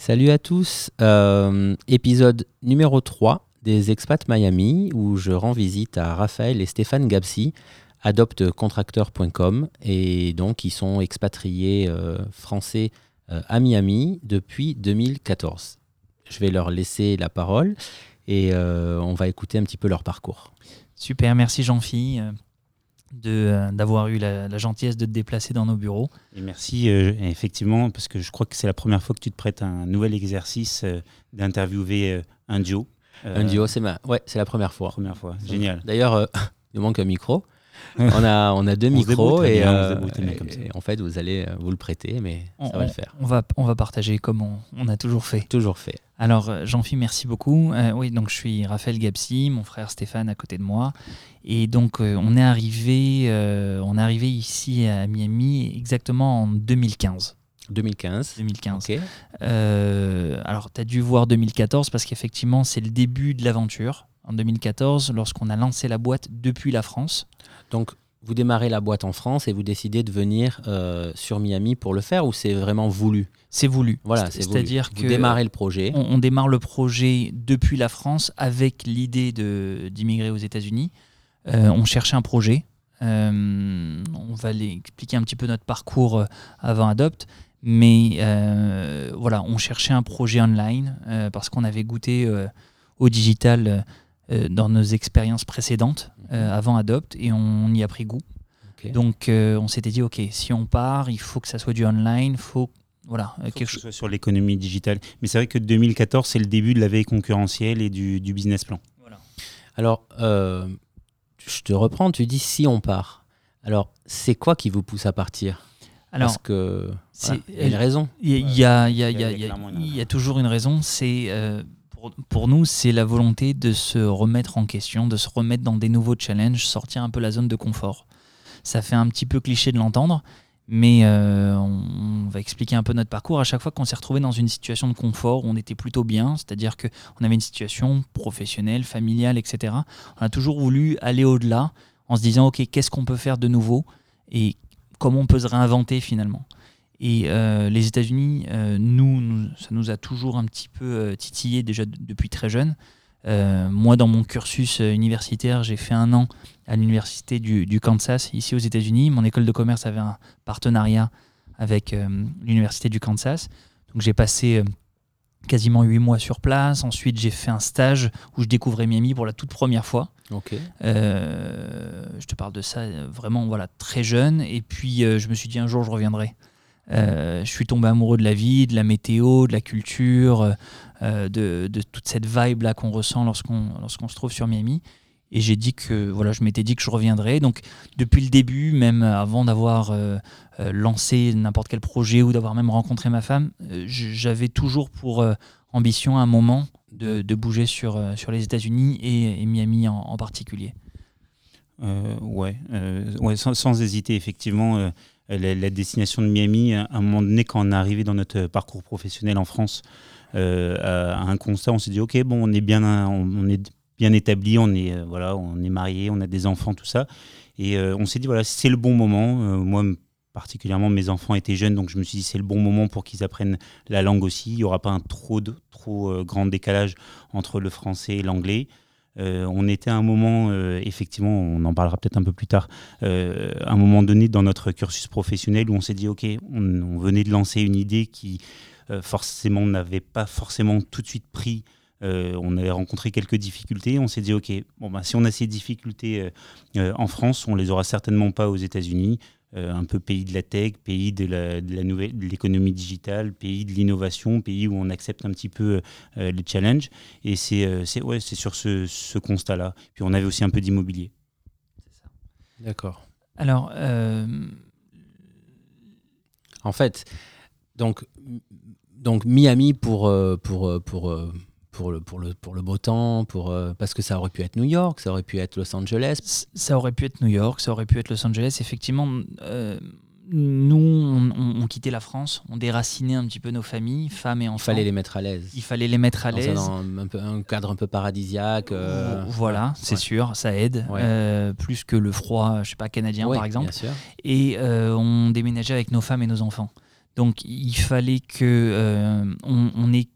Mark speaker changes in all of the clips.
Speaker 1: Salut à tous, euh, épisode numéro 3 des Expats Miami où je rends visite à Raphaël et Stéphane Gabsi, adoptecontracteur.com et donc ils sont expatriés euh, français euh, à Miami depuis 2014. Je vais leur laisser la parole et on va écouter un petit peu leur parcours.
Speaker 2: Super, merci Jean-Philippe d'avoir eu la, gentillesse de te déplacer dans nos bureaux.
Speaker 3: Et merci, euh, effectivement, parce que je crois que c'est la première fois que tu te prêtes un nouvel exercice euh, d'interviewer un duo.
Speaker 1: un duo, c'est ma... ouais, c'est la première fois.
Speaker 3: Première fois, génial.
Speaker 1: D'ailleurs, il manque un micro. on, a, on a deux micros et, en fait, vous allez vous le prêter, mais ça va le faire.
Speaker 2: On va, on va partager comme on, on a toujours fait.
Speaker 1: Toujours fait.
Speaker 2: Alors, euh, Jean-Philippe, merci beaucoup. Euh, oui, donc je suis Raphaël Gapsi, mon frère Stéphane à côté de moi. Et donc, euh, on, est arrivé, on est arrivé ici à Miami exactement en 2015.
Speaker 1: 2015.
Speaker 2: 2015. alors, tu as dû voir 2014 parce qu'effectivement, c'est le début de l'aventure. En 2014, lorsqu'on a lancé la boîte depuis la France.
Speaker 1: Donc, vous démarrez la boîte en France et vous décidez de venir euh, sur Miami pour le faire ou c'est vraiment voulu?
Speaker 2: C'est voulu.
Speaker 1: Voilà, c'est-à-dire que vous démarrez le projet.
Speaker 2: On, démarre le projet depuis la France avec l'idée d'immigrer aux États-Unis. Euh, on cherchait un projet. Euh, on va expliquer un petit peu notre parcours avant Adopt. Mais voilà, on cherchait un projet online parce qu'on avait goûté au digital dans nos expériences précédentes euh, avant Adopt et on y a pris goût. Donc euh, on s'était dit, ok, si on part, il faut que ça soit du online, faut voilà,
Speaker 3: quelque chose soit sur l'économie digitale. Mais c'est vrai que 2014, c'est le début de la veille concurrentielle et du, business plan.
Speaker 1: Alors, je te reprends, tu dis si on part. Alors, c'est quoi qui vous pousse à partir?
Speaker 2: Alors,
Speaker 1: Parce que il y a une raison.
Speaker 2: Il y, a, toujours une raison. C'est pour, nous, c'est la volonté de se remettre en question, de se remettre dans des nouveaux challenges, sortir un peu la zone de confort. Ça fait un petit peu cliché de l'entendre, mais euh, on, va expliquer un peu notre parcours. À chaque fois qu'on s'est retrouvé dans une situation de confort, on était plutôt bien, c'est-à-dire qu'on avait une situation professionnelle, familiale, etc. On a toujours voulu aller au-delà en se disant, OK, qu'est-ce qu'on peut faire de nouveau et comment on peut se réinventer finalement? Et euh, les États-Unis, euh, nous, ça nous a toujours un petit peu euh, titillé déjà depuis très jeune. moi, dans mon cursus universitaire, j'ai fait un an à l'université du, Kansas, ici aux États-Unis. Mon école de commerce avait un partenariat avec l'université du Kansas. Donc j'ai passé quasiment huit mois sur place. Ensuite, j'ai fait un stage où je découvrais Miami pour la toute première fois.
Speaker 1: Ok.
Speaker 2: je te parle de ça vraiment voilà très jeune. Et puis je me suis dit un jour je reviendrai. Euh, je suis tombé amoureux de la vie, de la météo, de la culture, euh, de, toute cette vibe là qu'on ressent lorsqu'on lorsqu'on se trouve sur Miami. Et j'ai dit que voilà, je m'étais dit que je reviendrais. Donc depuis le début, même avant d'avoir euh, lancé n'importe quel projet ou d'avoir même rencontré ma femme, j'avais toujours pour ambition un moment de, bouger sur, sur les États-Unis et, Miami en, particulier.
Speaker 3: ouais, ouais sans, hésiter, effectivement la, destination de Miami, à un moment donné, quand on est arrivé dans notre parcours professionnel en France, euh, à, un constat, on s'est dit, ok, bon, on est bien, on, est bien établi, on est, euh, voilà, on est marié, on a des enfants, tout ça. Et euh, on s'est dit, voilà, c'est le bon moment. moi, particulièrement, mes enfants étaient jeunes, donc je me suis dit, c'est le bon moment pour qu'ils apprennent la langue aussi. Il n'y aura pas un trop, de, trop grand décalage entre le français et l'anglais. Euh, on était à un moment, euh, effectivement, on en parlera peut-être un peu plus tard, euh, à un moment donné dans notre cursus professionnel où on s'est dit, OK, on, venait de lancer une idée qui forcément n'avait pas forcément tout de suite pris. on avait rencontré quelques difficultés. On s'est dit, OK, bon, bah, si on a ces difficultés en France, on les aura certainement pas aux États-Unis. Euh, un peu pays de la tech, pays de la, nouvelle, l'économie digitale, pays de l'innovation, pays où on accepte un petit peu euh, les challenges. Et c'est, euh, c'est, ouais, c'est sur ce, constat-là. Puis on avait aussi un peu d'immobilier.
Speaker 1: C'est ça. D'accord.
Speaker 2: Alors,
Speaker 1: en fait, donc, donc Miami pour, pour, pour pour le, pour le, pour le beau temps, pour, euh, parce que ça aurait pu être New York, ça aurait pu être Los Angeles.
Speaker 2: Ça aurait pu être New York, ça aurait pu être Los Angeles. Effectivement, euh, nous, on, quittait la France, on déracinait un petit peu nos familles, femmes et enfants.
Speaker 1: Il fallait les mettre à l'aise.
Speaker 2: Il fallait les mettre à l'aise.
Speaker 1: Dans un, un, cadre un peu paradisiaque. Euh,
Speaker 2: voilà, c'est sûr, ça aide. plus que le froid, je sais pas, canadien par exemple.
Speaker 1: Bien sûr.
Speaker 2: Et on déménageait avec nos femmes et nos enfants. Donc il fallait que on, ait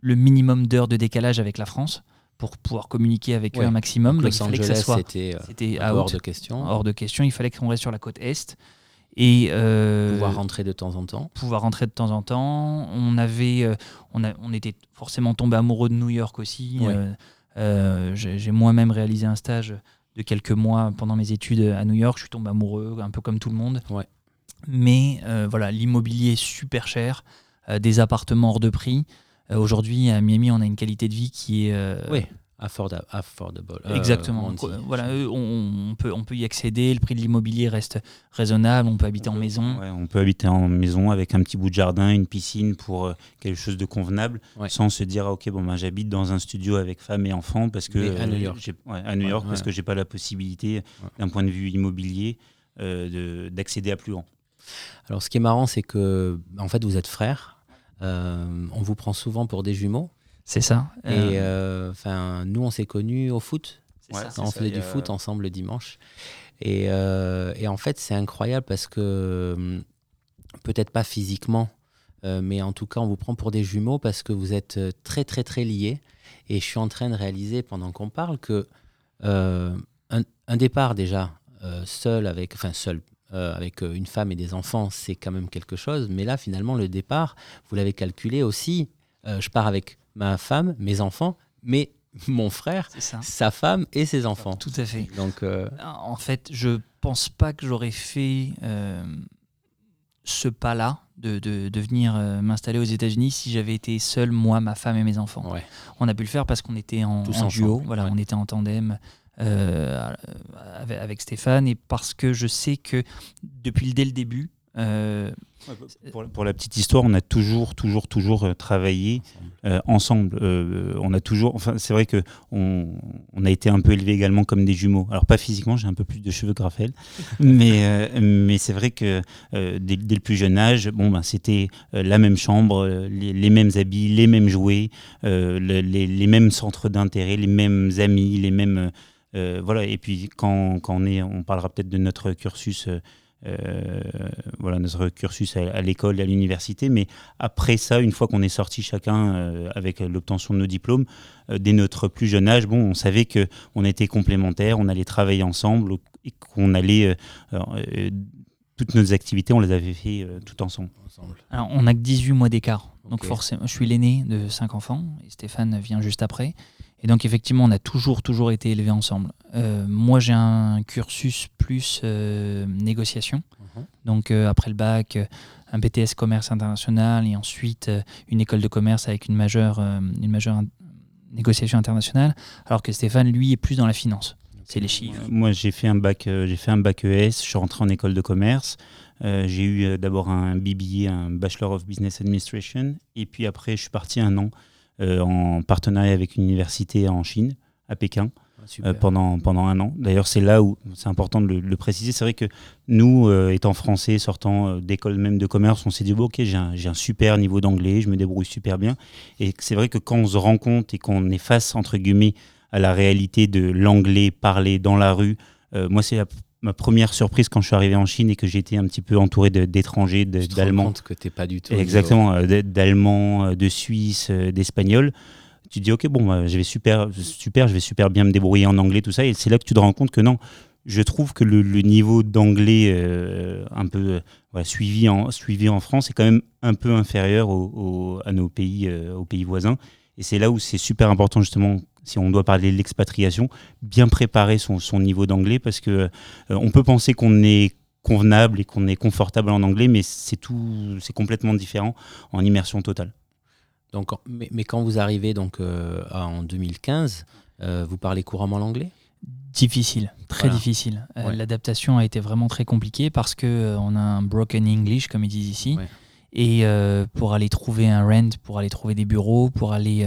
Speaker 2: le minimum d'heures de décalage avec la France pour pouvoir communiquer avec eux un maximum.
Speaker 1: Donc, Los c'était hors de question.
Speaker 2: Hors de question. Il fallait qu'on reste sur la côte est. Et
Speaker 1: pouvoir rentrer de temps en temps.
Speaker 2: Pouvoir rentrer de temps en temps. On avait, on, a, on était forcément tombé amoureux de New York aussi. J'ai moi-même réalisé un stage de quelques mois pendant mes études à New York. Je suis tombé amoureux, un peu comme tout le monde.
Speaker 1: Ouais.
Speaker 2: Mais euh, voilà, l'immobilier est super cher, euh, des appartements hors de prix. Euh, aujourd'hui, à Miami, on a une qualité de vie qui est.
Speaker 1: oui affordable.
Speaker 2: Euh, Exactement. voilà, on, peut, on peut y accéder, le prix de l'immobilier reste raisonnable, on peut habiter en maison.
Speaker 3: on peut habiter en maison avec un petit bout de jardin, une piscine pour euh, quelque chose de convenable, sans se dire ah, ok bon ben, j'habite dans un studio avec femme et enfant parce que
Speaker 1: à New York,
Speaker 3: à New York parce que j'ai pas la possibilité d'un point de vue immobilier euh, d'accéder à plus grand.
Speaker 1: Alors ce qui est marrant c'est que en fait vous êtes frères, on vous prend souvent pour des jumeaux.
Speaker 2: C'est ça.
Speaker 1: Et euh, euh, enfin, nous, on s'est connus au foot. on faisait du foot ensemble le dimanche. Et, euh, et en fait, c'est incroyable parce que peut-être pas physiquement, mais en tout cas, on vous prend pour des jumeaux parce que vous êtes très, très, très liés. Et je suis en train de réaliser pendant qu'on parle que un, un, départ déjà seul avec, enfin seul, avec une femme et des enfants, c'est quand même quelque chose. Mais là, finalement, le départ, vous l'avez calculé aussi. je pars avec ma femme, mes enfants, mais mon frère, sa femme et ses enfants.
Speaker 2: Tout à fait.
Speaker 1: Donc, euh,
Speaker 2: En fait, je pense pas que j'aurais fait euh, ce pas-là de, de, venir euh, m'installer aux États-Unis si j'avais été seul, moi, ma femme et mes enfants. On a pu le faire parce qu'on était en, duo, voilà, on était en tandem. Avec, Stéphane et parce que je sais que depuis dès le début,
Speaker 3: pour, la petite histoire, on a toujours, toujours, toujours euh, travaillé ensemble. Euh, euh, on a toujours, enfin, c'est vrai que on, a été un peu élevés également comme des jumeaux. Alors pas physiquement, j'ai un peu plus de cheveux que Raphaël, mais mais c'est vrai que dès, le plus jeune âge, bon ben c'était la même chambre, les, mêmes habits, les mêmes jouets, les, mêmes centres d'intérêt, les mêmes amis, les mêmes voilà. Et puis quand, quand on est, on parlera peut-être de notre cursus euh, voilà notre cursus à, l'école et à l'université. Mais après ça, une fois qu'on est sorti chacun euh, avec l'obtention de nos diplômes, euh, dès notre plus jeune âge, bon, on savait que on était complémentaires, on allait travailler ensemble et qu'on allait toutes nos activités, on les avait fait tout ensemble.
Speaker 2: Alors, on n'a que 18 mois d'écart. Donc, forcément, je suis l'aîné de 5 enfants et Stéphane vient juste après. Et donc effectivement, on a toujours, toujours été élevés ensemble. Euh, moi, j'ai un cursus plus euh, négociation. Mhm. Donc euh, après le bac, un BTS commerce international et ensuite une école de commerce avec une majeure, une majeure négociation internationale. Alors que Stéphane, lui, est plus dans la finance. C'est les chiffres.
Speaker 3: Moi, j'ai fait un bac, j'ai fait un bac ES. Je suis rentré en école de commerce. j'ai eu d'abord un BBA, un Bachelor of Business Administration, et puis après, je suis parti un an en partenariat avec une université en Chine, à Pékin. Ah, euh, pendant, pendant un an. D'ailleurs, c'est là où c'est important de le, préciser. C'est vrai que nous, euh, étant français, sortant d'école même de commerce, on s'est dit, bon, ok, j'ai un, un, super niveau d'anglais, je me débrouille super bien. Et c'est vrai que quand on se rend compte et qu'on est face, entre guillemets, à la réalité de l'anglais parlé dans la rue, moi, c'est ma première surprise quand je suis arrivé en Chine et que j'étais un petit peu entouré d'étrangers, d'Allemands.
Speaker 1: que t'es pas du tout.
Speaker 3: Exactement, euh, d'Allemands, euh, de Suisses, euh, d'Espagnols. Tu te dis, ok, bon, bah, je vais super, super, je vais super bien me débrouiller en anglais, tout ça. Et c'est là que tu te rends compte que non, je trouve que le, niveau d'anglais un peu suivi, en, suivi en France est quand même un peu inférieur à nos pays, aux pays voisins. Et c'est là où c'est super important justement si on doit parler de l'expatriation, bien préparer son, niveau d'anglais parce que euh, on peut penser qu'on est convenable et qu'on est confortable en anglais, mais c'est tout, c'est complètement différent en immersion totale.
Speaker 1: Donc, mais, quand vous arrivez donc euh, en 2015, euh, vous parlez couramment l'anglais?
Speaker 2: Difficile, très difficile. L'adaptation a été vraiment très compliquée parce que on a un broken English, comme ils disent ici. Et pour aller trouver un rent, pour aller trouver des bureaux, pour aller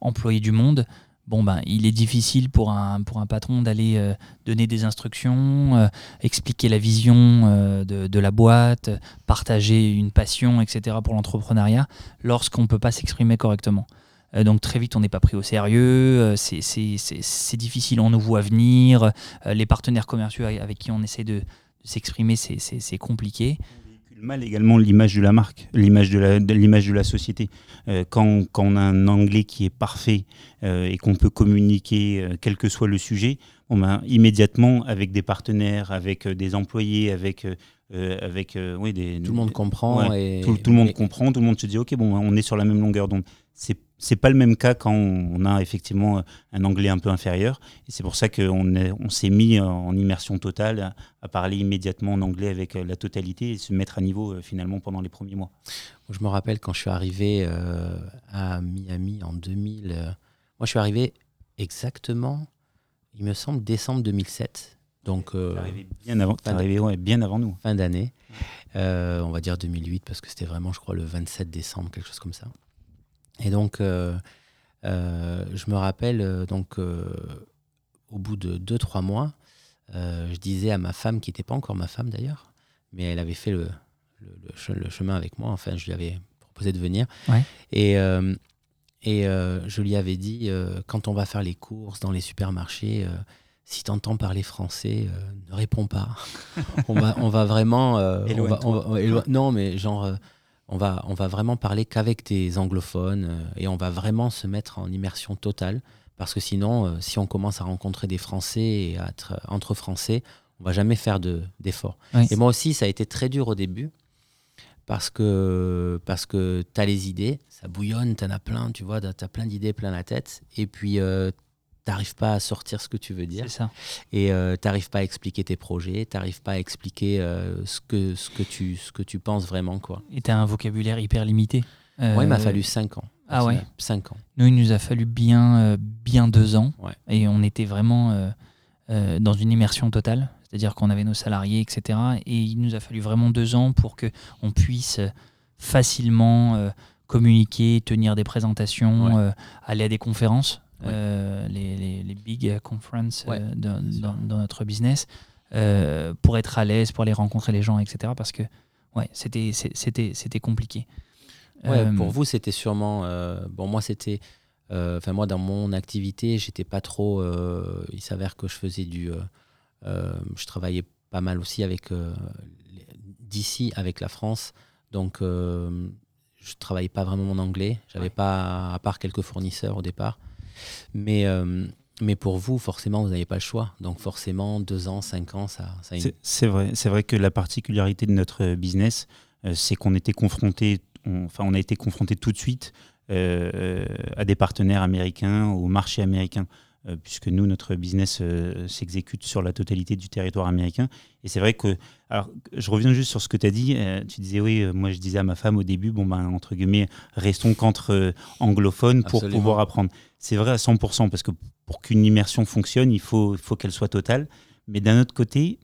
Speaker 2: employer du monde, bon ben il est difficile pour un, pour un patron d'aller euh, donner des instructions, euh, expliquer la vision euh, de, la boîte, partager une passion, etc. pour l'entrepreneuriat, lorsqu'on ne peut pas s'exprimer correctement. donc très vite on n'est pas pris au sérieux, c'est difficile, on nous voit venir, les partenaires commerciaux avec qui on essaie de, s'exprimer c'est compliqué
Speaker 3: mal également l'image de la marque, l'image de la, l'image de la société. Euh, quand, quand, on a un anglais qui est parfait euh, et qu'on peut communiquer, euh, quel que soit le sujet, on ben, immédiatement avec des partenaires, avec des employés, avec avec oui, des,
Speaker 1: tout le monde comprend
Speaker 3: et, tout, le monde comprend tout le monde se dit ok bon on est sur la même longueur d'onde c'est c'est pas le même cas quand on a effectivement un anglais un peu inférieur. Et c'est pour ça qu'on on s'est mis en immersion totale à, parler immédiatement en anglais avec la totalité et se mettre à niveau euh, finalement pendant les premiers mois.
Speaker 1: Je me rappelle quand je suis arrivé euh, à Miami en 2000. Euh, moi, je suis arrivé exactement, il me semble, décembre 2007. Donc,
Speaker 3: arrivé bien avant, arrivé, ouais, bien avant nous.
Speaker 1: Fin d'année. on va dire 2008 parce que c'était vraiment, je crois, le 27 décembre, quelque chose comme ça. Et donc, euh, euh, je me rappelle, euh, donc, au bout de 2-3 mois, je disais à ma femme, qui n'était pas encore ma femme d'ailleurs, mais elle avait fait le, le, chemin avec moi, enfin, je lui avais proposé de venir. Et, et je lui avais dit, quand on va faire les courses dans les supermarchés, si tu entends parler français, ne réponds pas. on, va, on va vraiment. non, mais genre, on va, on va vraiment parler qu'avec des anglophones euh, et on va vraiment se mettre en immersion totale. Parce que sinon, euh, si on commence à rencontrer des Français et à être entre Français, on va jamais faire d'efforts. et moi aussi, ça a été très dur au début parce que, parce que tu as les idées, ça bouillonne, tu en as plein, tu vois, tu as plein d'idées plein la tête. Et puis, euh, t'arrives pas à sortir ce que tu veux dire.
Speaker 2: Ça.
Speaker 1: Et euh, t'arrives pas à expliquer tes projets, t'arrives pas à expliquer euh, ce, que, ce, que tu, ce que tu penses vraiment. Quoi.
Speaker 2: Et t'as un vocabulaire hyper limité.
Speaker 1: Euh, il m'a fallu 5 ans.
Speaker 2: Ah ouais
Speaker 1: 5 ans.
Speaker 2: Nous, il nous a fallu bien, euh, bien 2 ans. Et on était vraiment dans une immersion totale. C'est-à-dire qu'on avait nos salariés, etc. Et il nous a fallu vraiment 2 ans pour qu'on puisse facilement communiquer, tenir des présentations, aller à des conférences. Euh, les, les, big conferences euh, dans, notre business, euh, pour être à l'aise, pour aller rencontrer les gens, etc. Parce que ouais, c'était, c'était, c'était compliqué.
Speaker 1: Ouais, pour vous, c'était sûrement. bon, moi, c'était. Enfin, moi, dans mon activité, j'étais pas trop. il s'avère que je faisais du. je travaillais pas mal aussi avec. d'ici, avec la France. Donc, je travaillais pas vraiment mon anglais. J'avais pas, à part quelques fournisseurs au départ. Mais, euh, mais pour vous, forcément, vous n'avez pas le choix. Donc forcément, deux ans, cinq ans, ça...
Speaker 3: c'est vrai, c'est vrai que la particularité de notre business, euh, c'est qu'on était confronté, enfin on a été confronté tout de suite euh, à des partenaires américains, au marché américain. Puisque nous, notre business s'exécute sur la totalité du territoire américain. Et c'est vrai que, alors, je reviens juste sur ce que tu as dit. tu disais, oui, moi je disais à ma femme au début, bon, ben, entre guillemets, restons qu'entre anglophones pour pouvoir apprendre c'est vrai à 100%, parce que pour qu'une immersion fonctionne, il faut, faut qu'elle soit totale. Mais d'un autre côté,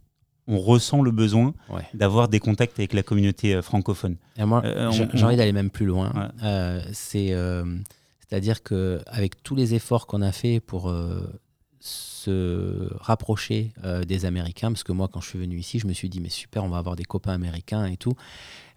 Speaker 3: on ressent le besoin d'avoir des contacts avec la communauté euh, francophone.
Speaker 1: Et moi, euh, j'ai envie d'aller même plus loin. Euh, c'est, c'est-à-dire qu'avec tous les efforts qu'on a fait pour se rapprocher des Américains, parce que moi, quand je suis venu ici, je me suis dit, mais super, on va avoir des copains américains et tout.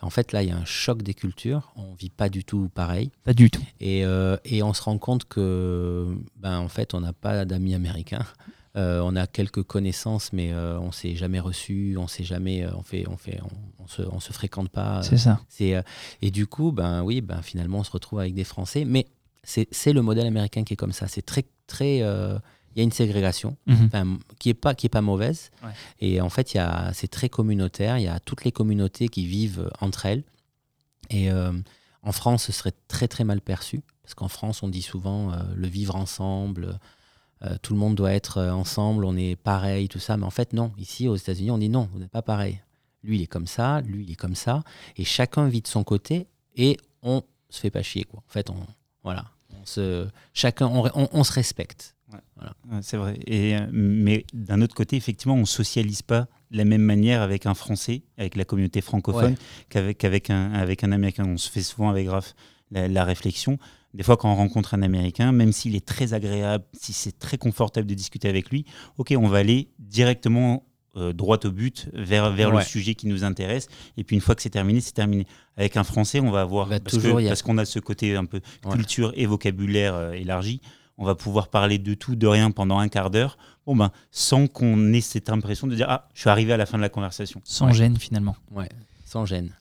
Speaker 1: En fait, là, il y a un choc des cultures. On vit pas du tout pareil.
Speaker 2: Pas du tout.
Speaker 1: Et, euh, et on se rend compte que, ben, en fait, on n'a pas d'amis américains. Euh, on a quelques connaissances, mais euh, on s'est jamais reçu, on s'est jamais, on fait, on fait, on, se, on se fréquente pas.
Speaker 2: C'est ça.
Speaker 1: Et du coup, ben oui, ben finalement, on se retrouve avec des Français, mais c'est le modèle américain qui est comme ça. C'est très, très il y a une ségrégation mhm. qui n'est pas, qui est pas mauvaise. Et en fait, c'est très communautaire. Il y a toutes les communautés qui vivent entre elles. Et euh, en France, ce serait très très mal perçu. Parce qu'en France, on dit souvent euh, le vivre ensemble, euh, tout le monde doit être ensemble, on est pareil, tout ça. Mais en fait, non. Ici, aux États-Unis, on dit non, vous n'êtes pas pareil. Lui, il est comme ça, lui, il est comme ça. Et chacun vit de son côté et on se fait pas chier. Quoi. En fait, on, voilà, on se, chacun, on se respecte.
Speaker 3: C'est vrai. Et, euh, mais d'un autre côté, effectivement, on ne socialise pas de la même manière avec un Français, avec la communauté francophone, qu'avec avec un, avec un Américain. On se fait souvent avec Raph la, réflexion. Des fois, quand on rencontre un Américain, même s'il est très agréable, si c'est très confortable de discuter avec lui, ok, on va aller directement euh, droit au but, vers, vers le sujet qui nous intéresse. Et puis une fois que c'est terminé, c'est terminé. Avec un Français, on va avoir, parce qu'on a... ce côté un peu culture et vocabulaire euh, élargi, on va pouvoir parler de tout, de rien pendant un quart d'heure, bon ben, sans qu'on ait cette impression de dire Ah, je suis arrivé à la fin de la conversation.
Speaker 2: Sans gêne finalement.
Speaker 1: Ouais. Sans gêne.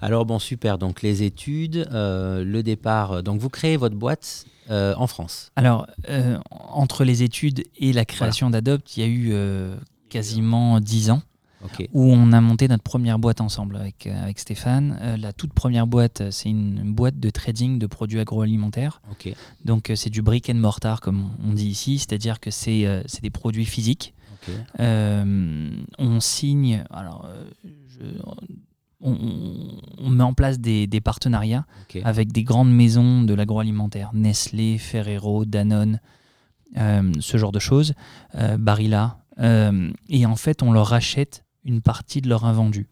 Speaker 1: Alors bon, super. Donc les études, le départ. Donc vous créez votre boîte en France.
Speaker 2: Alors entre les études et la création d'Adopt, il y a eu quasiment 10 ans où on a monté notre première boîte ensemble avec, euh, avec Stéphane. Euh, la toute première boîte, c'est une, boîte de trading de produits agroalimentaires. Donc euh, c'est du brick and mortar, comme on dit ici, c'est-à-dire que c'est des produits physiques. on signe, alors, on, met en place des, des partenariats avec des grandes maisons de l'agroalimentaire, Nestlé, Ferrero, Danone, ce genre de choses, Barilla. Et en fait, on leur achète une partie de leur invendu.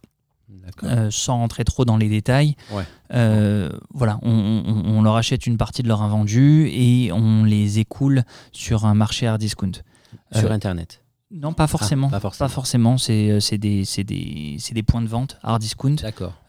Speaker 2: Euh, sans rentrer trop dans les détails, euh, voilà, on, leur achète une partie de leur invendu et on les écoule sur un marché hard discount.
Speaker 1: Sur euh, Internet
Speaker 2: non, pas forcément. pas forcément. C'est des, des, des, points de vente hard discount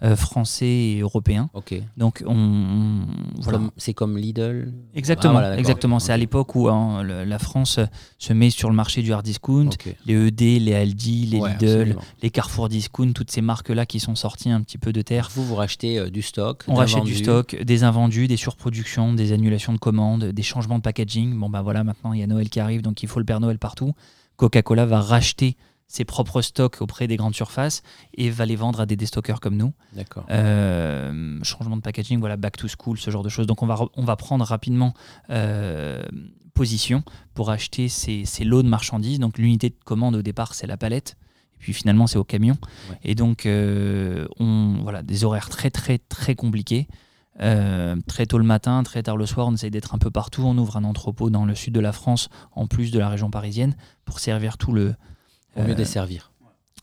Speaker 2: euh, français et européens.
Speaker 1: Ok.
Speaker 2: Donc, on,
Speaker 1: voilà. C'est comme Lidl
Speaker 2: Exactement. Ah, exactement. C'est à l'époque où hein, la France se met sur le marché du hard discount. Les ED, les Aldi, les Lidl, les Carrefour Discount, toutes ces marques-là qui sont sorties un petit peu de terre.
Speaker 1: Vous, vous rachetez euh, du stock
Speaker 2: On rachète du stock, des invendus, des surproductions, des annulations de commandes, des changements de packaging. Bon, bah voilà, maintenant, il y a Noël qui arrive, donc il faut le Père Noël partout. Coca-Cola va racheter ses propres stocks auprès des grandes surfaces et va les vendre à des déstockers comme nous.
Speaker 1: D'accord.
Speaker 2: Euh, changement de packaging, voilà, back to school, ce genre de choses. Donc on va, on va prendre rapidement euh, position pour acheter ces, lots de marchandises. Donc l'unité de commande au départ, c'est la palette. Et puis finalement, c'est au camion. Et donc, euh, on, voilà, des horaires très, très, très compliqués. Euh, très tôt le matin, très tard le soir, on essaye d'être un peu partout. On ouvre un entrepôt dans le sud de la France, en plus de la région parisienne, pour servir tout le.
Speaker 1: Pour mieux euh, desservir.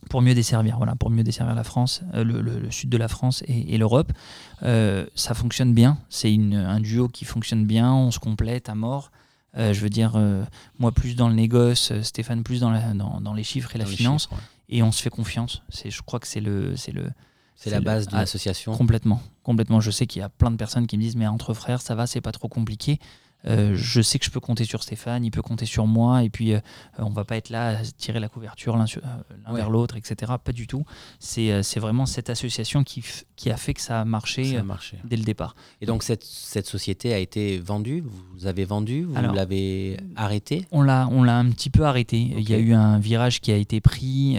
Speaker 2: Pour mieux desservir, voilà, pour mieux desservir la France, euh, le, sud de la France et, l'Europe. ça fonctionne bien. C'est un duo qui fonctionne bien. On se complète à mort. je veux dire, moi plus dans le négoce, Stéphane plus dans, dans, les chiffres et la finance. Et on se fait confiance. Je crois que c'est le, le,
Speaker 1: c'est la base de l'association.
Speaker 2: Complètement, complètement. Je sais qu'il y a plein de personnes qui me disent mais entre frères ça va, c'est pas trop compliqué. Euh, je sais que je peux compter sur Stéphane, il peut compter sur moi, et puis euh, on va pas être là à tirer la couverture l'un euh, vers l'autre, etc. Pas du tout. C'est vraiment cette association qui, qui, a fait que ça a marché, dès le départ.
Speaker 1: Et donc cette, cette, société a été vendue, vous avez vendu, vous l'avez arrêtée?
Speaker 2: On l'a un petit peu arrêté. Il y a eu un virage qui a été pris,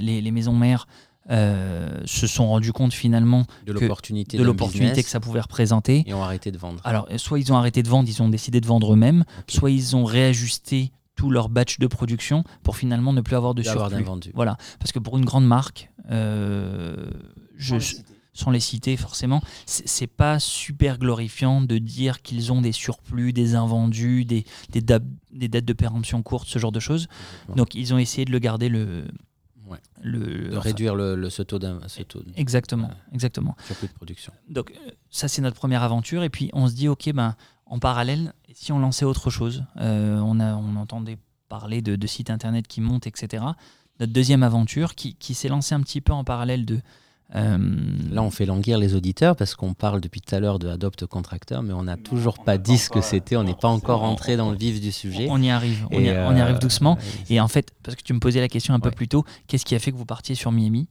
Speaker 2: les, les maisons mères euh, se sont rendus compte finalement
Speaker 1: de l'opportunité
Speaker 2: de l'opportunité que ça pouvait représenter.
Speaker 1: Et ont arrêté de vendre.
Speaker 2: Alors soit ils ont arrêté de vendre, ils ont décidé de vendre eux-mêmes, soit ils ont réajusté tout leur batch de production pour finalement ne plus avoir de surplus. Voilà, parce que pour une grande marque, euh, je, sans les citer. forcément, c'est pas super glorifiant de dire qu'ils ont des surplus, des invendus, des, des, des dates de péremption courtes, ce genre de choses. Donc ils ont essayé de le garder le,
Speaker 1: le, de réduire le, ce taux
Speaker 2: exactement, exactement.
Speaker 1: Surplus de production.
Speaker 2: Donc euh, ça c'est notre première aventure et puis on se dit ok ben en parallèle si on lançait autre chose, euh, on a on entendait parler de, de, sites internet qui montent etc. Notre deuxième aventure qui, qui s'est lancée un petit peu en parallèle de
Speaker 1: euh, Là, on fait languir les auditeurs parce qu'on parle depuis tout à l'heure de Adopt Contractor, mais on n'a toujours pas dit ce que c'était. On n'est pas encore entré dans le vif du sujet.
Speaker 2: On y arrive, on, y, arrive doucement. Et en fait, parce que tu me posais la question un peu plus tôt, qu'est-ce qui a fait que vous partiez sur Miami?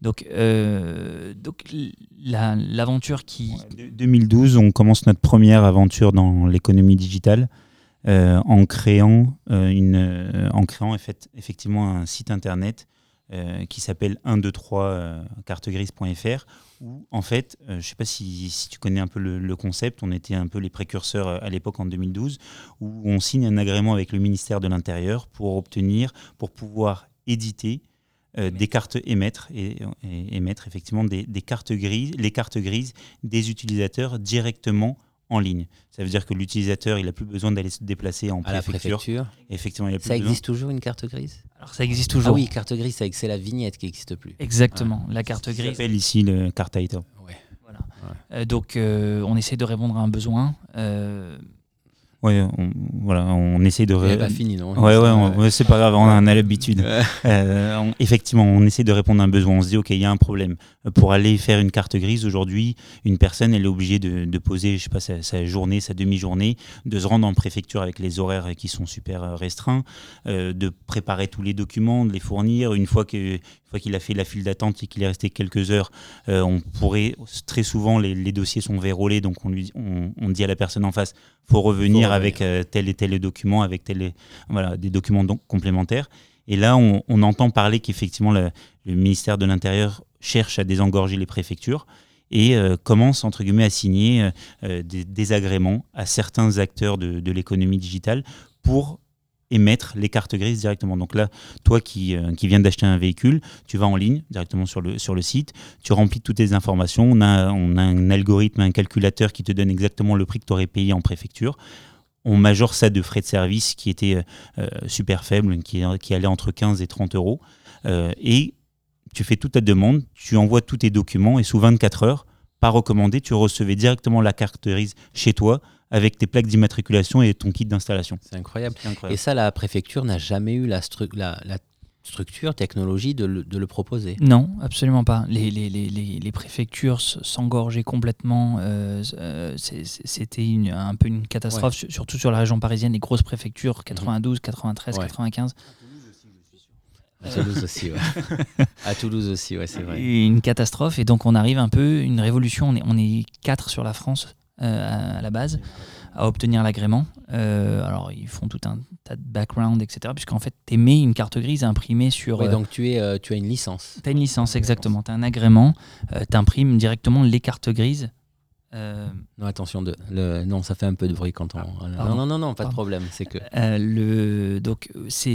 Speaker 2: Donc, euh, donc l'aventure qui.
Speaker 3: 2012, on commence notre première aventure dans l'économie digitale. Euh, en créant, une, en créant effectivement un site internet euh, qui s'appelle 123 euh, où en fait, euh, je ne sais pas si, tu connais un peu le, concept, on était un peu les précurseurs à l'époque en 2012, où on signe un agrément avec le ministère de l'Intérieur pour obtenir, pour pouvoir éditer des cartes émettre et, émettre effectivement des, des, cartes grises, les cartes grises des utilisateurs directement en ligne. Ça veut dire que l'utilisateur, il n'a plus besoin d'aller se déplacer en préfecture.
Speaker 1: Effectivement, il a plus ça existe toujours une carte grise?
Speaker 2: Alors ça existe toujours. Ah
Speaker 1: oui, carte grise, c'est la vignette qui n'existe plus.
Speaker 2: Exactement, la carte grise. Ça
Speaker 3: s'appelle ici le carte item.
Speaker 2: Voilà. Euh, donc euh, on essaie de répondre à un besoin.
Speaker 3: Ouais, on, voilà, on essaie de.
Speaker 1: Ré... pas fini, non
Speaker 3: Ouais, ouais, c'est pas grave, on a l'habitude. Euh, effectivement, on essaie de répondre à un besoin. On se dit, ok, il y a un problème. Pour aller faire une carte grise aujourd'hui, une personne, elle est obligée de, de poser, je sais pas, sa, journée, sa demi-journée, de se rendre en préfecture avec les horaires qui sont super euh, restreints, euh, de préparer tous les documents, de les fournir. Une fois que, fois qu'il a fait la file d'attente et qu'il est resté quelques heures, on pourrait très souvent les, les, dossiers sont vérolés, donc on lui, on, on dit à la personne en face, faut revenir avec euh, tel et tel document, avec tel voilà, des documents donc complémentaires. Et là, on, entend parler qu'effectivement, le, ministère de l'Intérieur cherche à désengorger les préfectures et euh, commence, entre guillemets, à signer euh, des, désagréments à certains acteurs de l'économie digitale pour émettre les cartes grises directement. Donc là, toi qui, euh, qui viens d'acheter un véhicule, tu vas en ligne directement sur le, sur le site, tu remplis toutes tes informations, on a, on a un algorithme, un calculateur qui te donne exactement le prix que tu aurais payé en préfecture. On majore ça de frais de service qui étaient euh, euh, super faibles, qui, qui allaient entre 15 et 30 euros. et tu fais toute ta demande, tu envoies tous tes documents et sous 24 heures, pas recommandé, tu recevais directement la carte grise chez toi avec tes plaques d'immatriculation et ton kit d'installation.
Speaker 1: C'est incroyable. Et ça, la préfecture n'a jamais eu la, la, structure, technologie de le, proposer.
Speaker 2: Non, absolument pas. Les, les, les, les préfectures s'engorgeaient complètement. Euh, euh, c'était un peu une catastrophe, surtout sur la région parisienne, les grosses préfectures, 92, 93, 95.
Speaker 1: À Toulouse aussi, ouais. à Toulouse aussi, ouais, c'est vrai.
Speaker 2: Une catastrophe, et donc on arrive un peu, une révolution, on est, on est quatre sur la France euh, à la base à obtenir l'agrément. Euh, alors, ils font tout un tas de background, etc. Puisqu'en fait, tu émets une carte grise imprimée sur.
Speaker 1: Oui, donc tu, es, tu as une licence.
Speaker 2: Tu as une licence, exactement. Tu as un agrément. tu imprimes directement les cartes grises.
Speaker 1: Non, attention, de, le, non, ça fait un peu de bruit quand on. Ah, non, non, non, non, pas de problème. C'est que.
Speaker 2: le, donc, c'est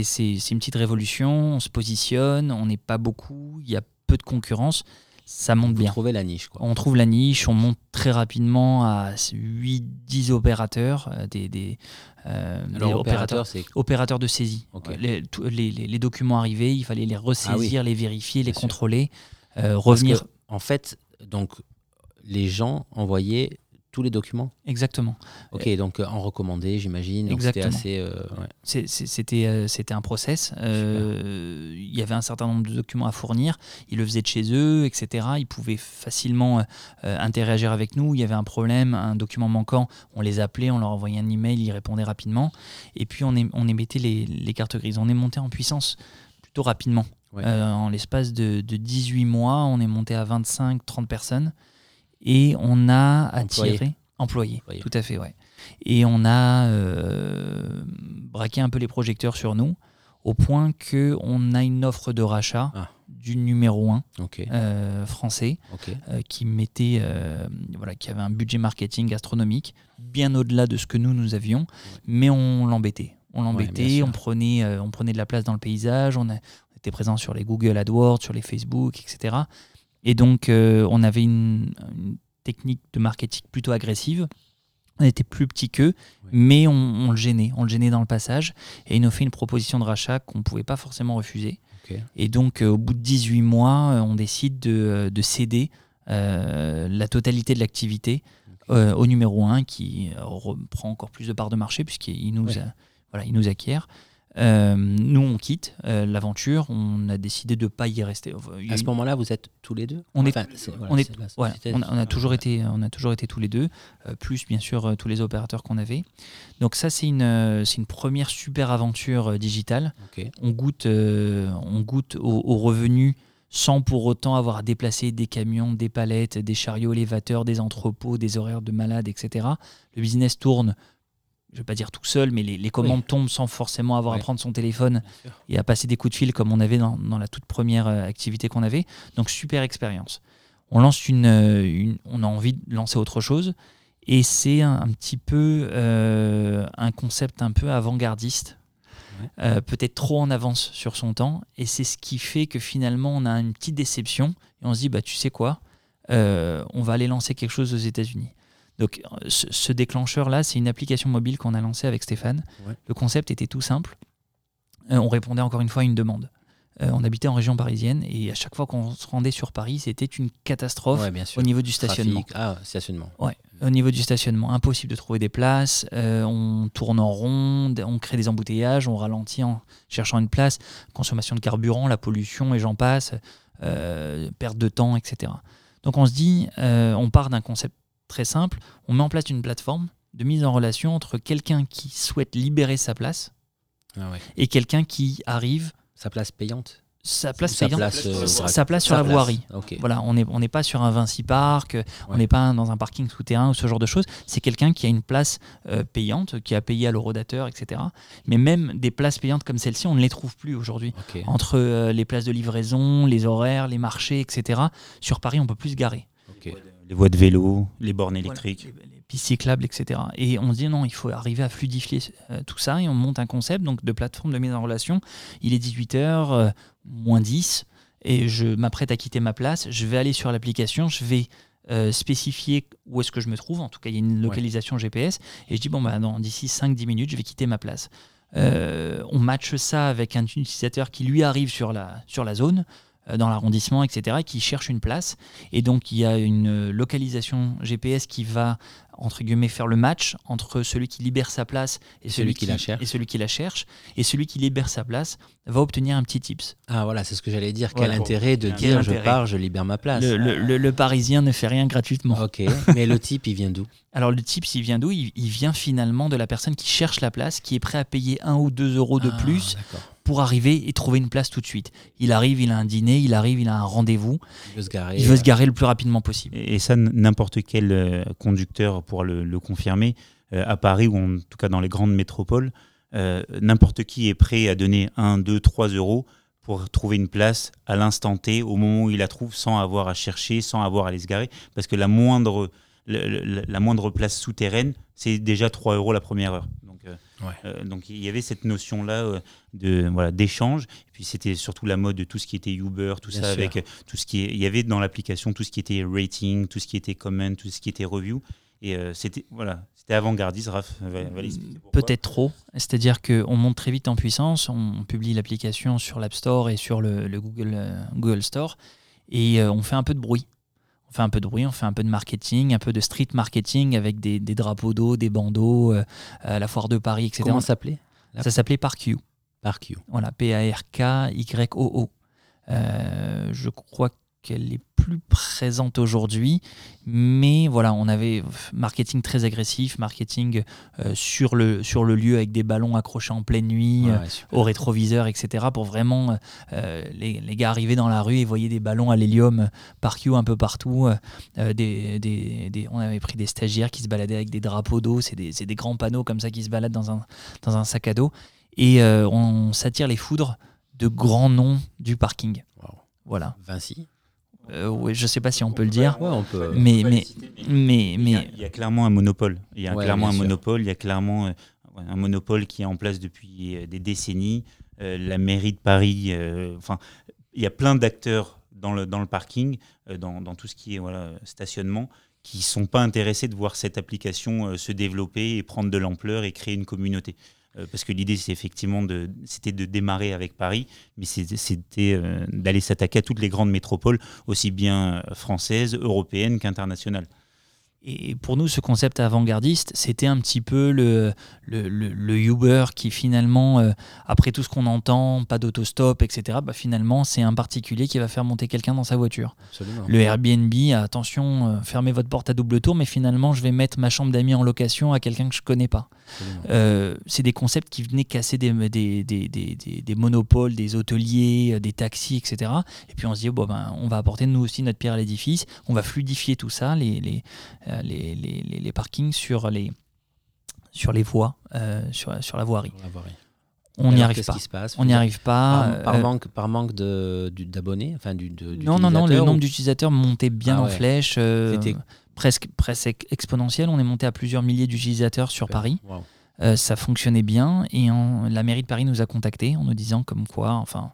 Speaker 2: une petite révolution. On se positionne, on n'est pas beaucoup, il y a peu de concurrence ça monte bien.
Speaker 1: On trouve la niche.
Speaker 2: On trouve la niche, on monte très rapidement à 8-10 opérateurs. Euh, des, des,
Speaker 1: euh, opérateurs, c'est
Speaker 2: opérateurs de saisie. Les, les, documents arrivés, il fallait les ressaisir, ah les vérifier, les contrôler, euh, revenir.
Speaker 1: en fait, donc les gens envoyaient tous les documents
Speaker 2: Exactement.
Speaker 1: Ok, donc euh, en recommandé, j'imagine.
Speaker 2: Exactement.
Speaker 1: Euh,
Speaker 2: c'était euh, c'était un process. Il y avait un certain nombre de documents à fournir. Ils le faisaient de chez eux, etc. Ils pouvaient facilement interagir avec nous. Il y avait un problème, un document manquant. On les appelait, on leur envoyait un email, ils répondaient rapidement. Et puis on, on émettait les, les cartes grises. On est monté en puissance plutôt rapidement. en l'espace de, de, 18 mois, on est monté à 25-30 personnes et on a attiré employés, tout à fait, ouais. Et on a euh, braqué un peu les projecteurs sur nous au point que on a une offre de rachat ah. du numéro 1 euh, français euh, qui mettait voilà qui avait un budget marketing astronomique bien au-delà de ce que nous nous avions mais on l'embêtait. On l'embêtait on prenait on prenait de la place dans le paysage on, était présent sur les Google AdWords sur les Facebook etc et donc, euh, on avait une, technique de marketing plutôt agressive. On était plus petit qu'eux, mais on, le gênait. On le gênait dans le passage. Et il nous fait une proposition de rachat qu'on ne pouvait pas forcément refuser. Et donc, euh, au bout de 18 mois, euh, on décide de, céder la totalité de l'activité au numéro 1 qui reprend encore plus de parts de marché puisqu'il nous, voilà, il nous acquiert. Euh, nous, on quitte euh, l'aventure. On a décidé de ne pas y rester.
Speaker 1: à ce moment-là, vous êtes tous les deux
Speaker 2: On est, on, est, on, a, toujours été, on a toujours été tous les deux, euh, plus bien sûr tous les opérateurs qu'on avait. Donc ça, c'est une, c'est une première super aventure digitale. On goûte, on goûte aux revenus sans pour autant avoir à déplacer des camions, des palettes, des chariots élévateurs, des entrepôts, des horaires de malades, etc. Le business tourne je ne vais pas dire tout seul, mais les, commandes tombent sans forcément avoir à prendre son téléphone et à passer des coups de fil comme on avait dans, la toute première euh, activité qu'on avait. Donc super expérience. On lance euh, une, on a envie de lancer autre chose et c'est un, petit peu euh, un concept un peu avant-gardiste, peut-être trop en avance sur son temps et c'est ce qui fait que finalement on a une petite déception et on se dit bah tu sais quoi, on va aller lancer quelque chose aux États-Unis. Donc ce, déclencheur-là, c'est une application mobile qu'on a lancée avec Stéphane. Le concept était tout simple. Euh, on répondait encore une fois à une demande. on habitait en région parisienne et à chaque fois qu'on se rendait sur Paris, c'était une catastrophe au niveau du stationnement.
Speaker 1: Ah, stationnement.
Speaker 2: Ouais, au niveau du stationnement, impossible de trouver des places. on tourne en rond, on crée des embouteillages, on ralentit en cherchant une place. Consommation de carburant, la pollution et j'en passe, perte de temps, etc. Donc on se dit, on part d'un concept très simple. On met en place une plateforme de mise en relation entre quelqu'un qui souhaite libérer sa place ah et quelqu'un qui arrive.
Speaker 1: Sa place payante
Speaker 2: sa place, sa place, euh, sa place sur la voirie. Voilà, on n'est on pas sur un Vinci Park, on n'est pas dans un parking souterrain ou ce genre de choses. C'est quelqu'un qui a une place euh, payante, qui a payé à l'eurodateur, etc. Mais même des places payantes comme celle-ci, on ne les trouve plus aujourd'hui. Entre euh, les places de livraison, les horaires, les marchés, etc. Sur Paris, on peut plus se garer
Speaker 3: les voies de vélo, les bornes électriques.
Speaker 2: les, pistes cyclables, etc. Et on se dit non, il faut arriver à fluidifier euh, tout ça et on monte un concept donc de plateforme de mise en relation. Il est 18h, euh, moins 10, et je m'apprête à quitter ma place. Je vais aller sur l'application, je vais euh, spécifier où est-ce que je me trouve. En tout cas, il y a une localisation GPS. Et je dis, bon, bah, d'ici 5-10 minutes, je vais quitter ma place. on matche ça avec un utilisateur qui lui arrive sur la, sur la zone. Euh, dans l'arrondissement, etc., qui cherche une place. Et donc, il y a une localisation GPS qui va, entre guillemets, faire le match entre celui qui libère sa place et celui, qui, la cherche. Et celui qui la cherche. Et celui qui libère sa place va obtenir un petit tips.
Speaker 1: Ah, voilà, c'est ce que j'allais dire. Quel intérêt de dire je pars, je libère ma place
Speaker 2: le, Parisien ne fait rien gratuitement.
Speaker 1: Ok, mais le type, il vient d'où?
Speaker 2: Alors, le type, il vient d'où? Il, vient finalement de la personne qui cherche la place, qui est prêt à payer un ou deux euros de ah, plus pour arriver et trouver une place tout de suite. Il arrive, il a un dîner, il arrive, il a un rendez-vous.
Speaker 1: Il veut se garer.
Speaker 2: Il veut se garer le plus rapidement possible.
Speaker 3: Et ça, n'importe quel euh, conducteur pourra le, confirmer. Euh, à Paris ou en tout cas dans les grandes métropoles, euh, n'importe qui est prêt à donner 1, 2, 3 euros pour trouver une place à l'instant T, au moment où il la trouve, sans avoir à chercher, sans avoir à aller se garer. Parce que la moindre, la moindre place souterraine, c'est déjà 3 euros la première heure. Euh, donc il y avait cette notion là euh, de voilà d'échange. Et puis c'était surtout la mode de tout ce qui était Uber, tout ça avec euh, tout ce qui est, il y avait dans l'application tout ce qui était rating, tout ce qui était comment, tout ce qui était review. Et c'était voilà, c'était avant-gardiste, Raph.
Speaker 2: Peut-être trop. C'est-à-dire qu'on monte très vite en puissance. On, publie l'application sur l'App Store et sur le, le Google, Google Store. Et on fait un peu de bruit on fait un peu de bruit, on fait un peu de marketing, un peu de street marketing avec des, drapeaux d'eau, des bandeaux, euh, à la foire de Paris, etc.
Speaker 1: Comment ça s'appelait?
Speaker 2: Ça s'appelait Parq
Speaker 1: Parq
Speaker 2: Voilà, P-A-R-K-Y-O-O. Euh, je crois qu'elle est plus présente aujourd'hui, mais voilà, on avait marketing très agressif, marketing euh, sur, le, sur le lieu avec des ballons accrochés en pleine nuit, euh, au rétroviseur, etc. pour vraiment euh, les, les, gars arriver dans la rue et voyaient des ballons à l'hélium par Q un peu partout. Des, des, des, on avait pris des stagiaires qui se baladaient avec des drapeaux d'eau, c'est des, des, grands panneaux comme ça qui se baladent dans un, dans un sac à dos, et on s'attire les foudres de grands noms du parking. Voilà.
Speaker 1: Vinci
Speaker 2: euh, ouais, je sais pas si on peut le dire.
Speaker 1: on peut,
Speaker 2: mais, mais, mais, mais,
Speaker 3: il, y a, clairement un monopole. Il y a clairement un monopole. Il y a clairement euh, un monopole qui est en place depuis euh, des décennies. la mairie de Paris, enfin, il y a plein d'acteurs dans le, dans le parking, dans, dans, tout ce qui est voilà, stationnement, qui sont pas intéressés de voir cette application se développer et prendre de l'ampleur et créer une communauté. Euh, parce que l'idée c'est effectivement de, c'était de démarrer avec Paris, mais c'était euh, d'aller s'attaquer à toutes les grandes métropoles, aussi bien françaises, européennes qu'internationales.
Speaker 2: Et pour nous, ce concept avant-gardiste, c'était un petit peu le, le, Uber qui finalement, euh, après tout ce qu'on entend, pas d'autostop, etc., bah finalement, c'est un particulier qui va faire monter quelqu'un dans sa voiture. Le Airbnb, attention, euh, fermez votre porte à double tour, mais finalement, je vais mettre ma chambre d'amis en location à quelqu'un que je connais pas. Euh, c'est des concepts qui venaient casser des, des, des, des, monopoles, des hôteliers, des taxis, etc. Et puis on se dit, bon, ben, on va apporter nous aussi notre pierre à l'édifice, on va fluidifier tout ça, les, les les, les, les, parkings sur les, sur les voies, euh, sur, sur la voirie. On n'y arrive pas. on n'y arrive pas.
Speaker 1: Par, euh, manque, par manque d'abonnés, enfin du,
Speaker 2: Non, non, non. Le nombre d'utilisateurs montait bien ah en flèche, presque, presque exponentiel. On est monté à plusieurs milliers d'utilisateurs sur Paris. ça fonctionnait bien et la mairie de Paris nous a contactés en nous disant comme quoi, enfin,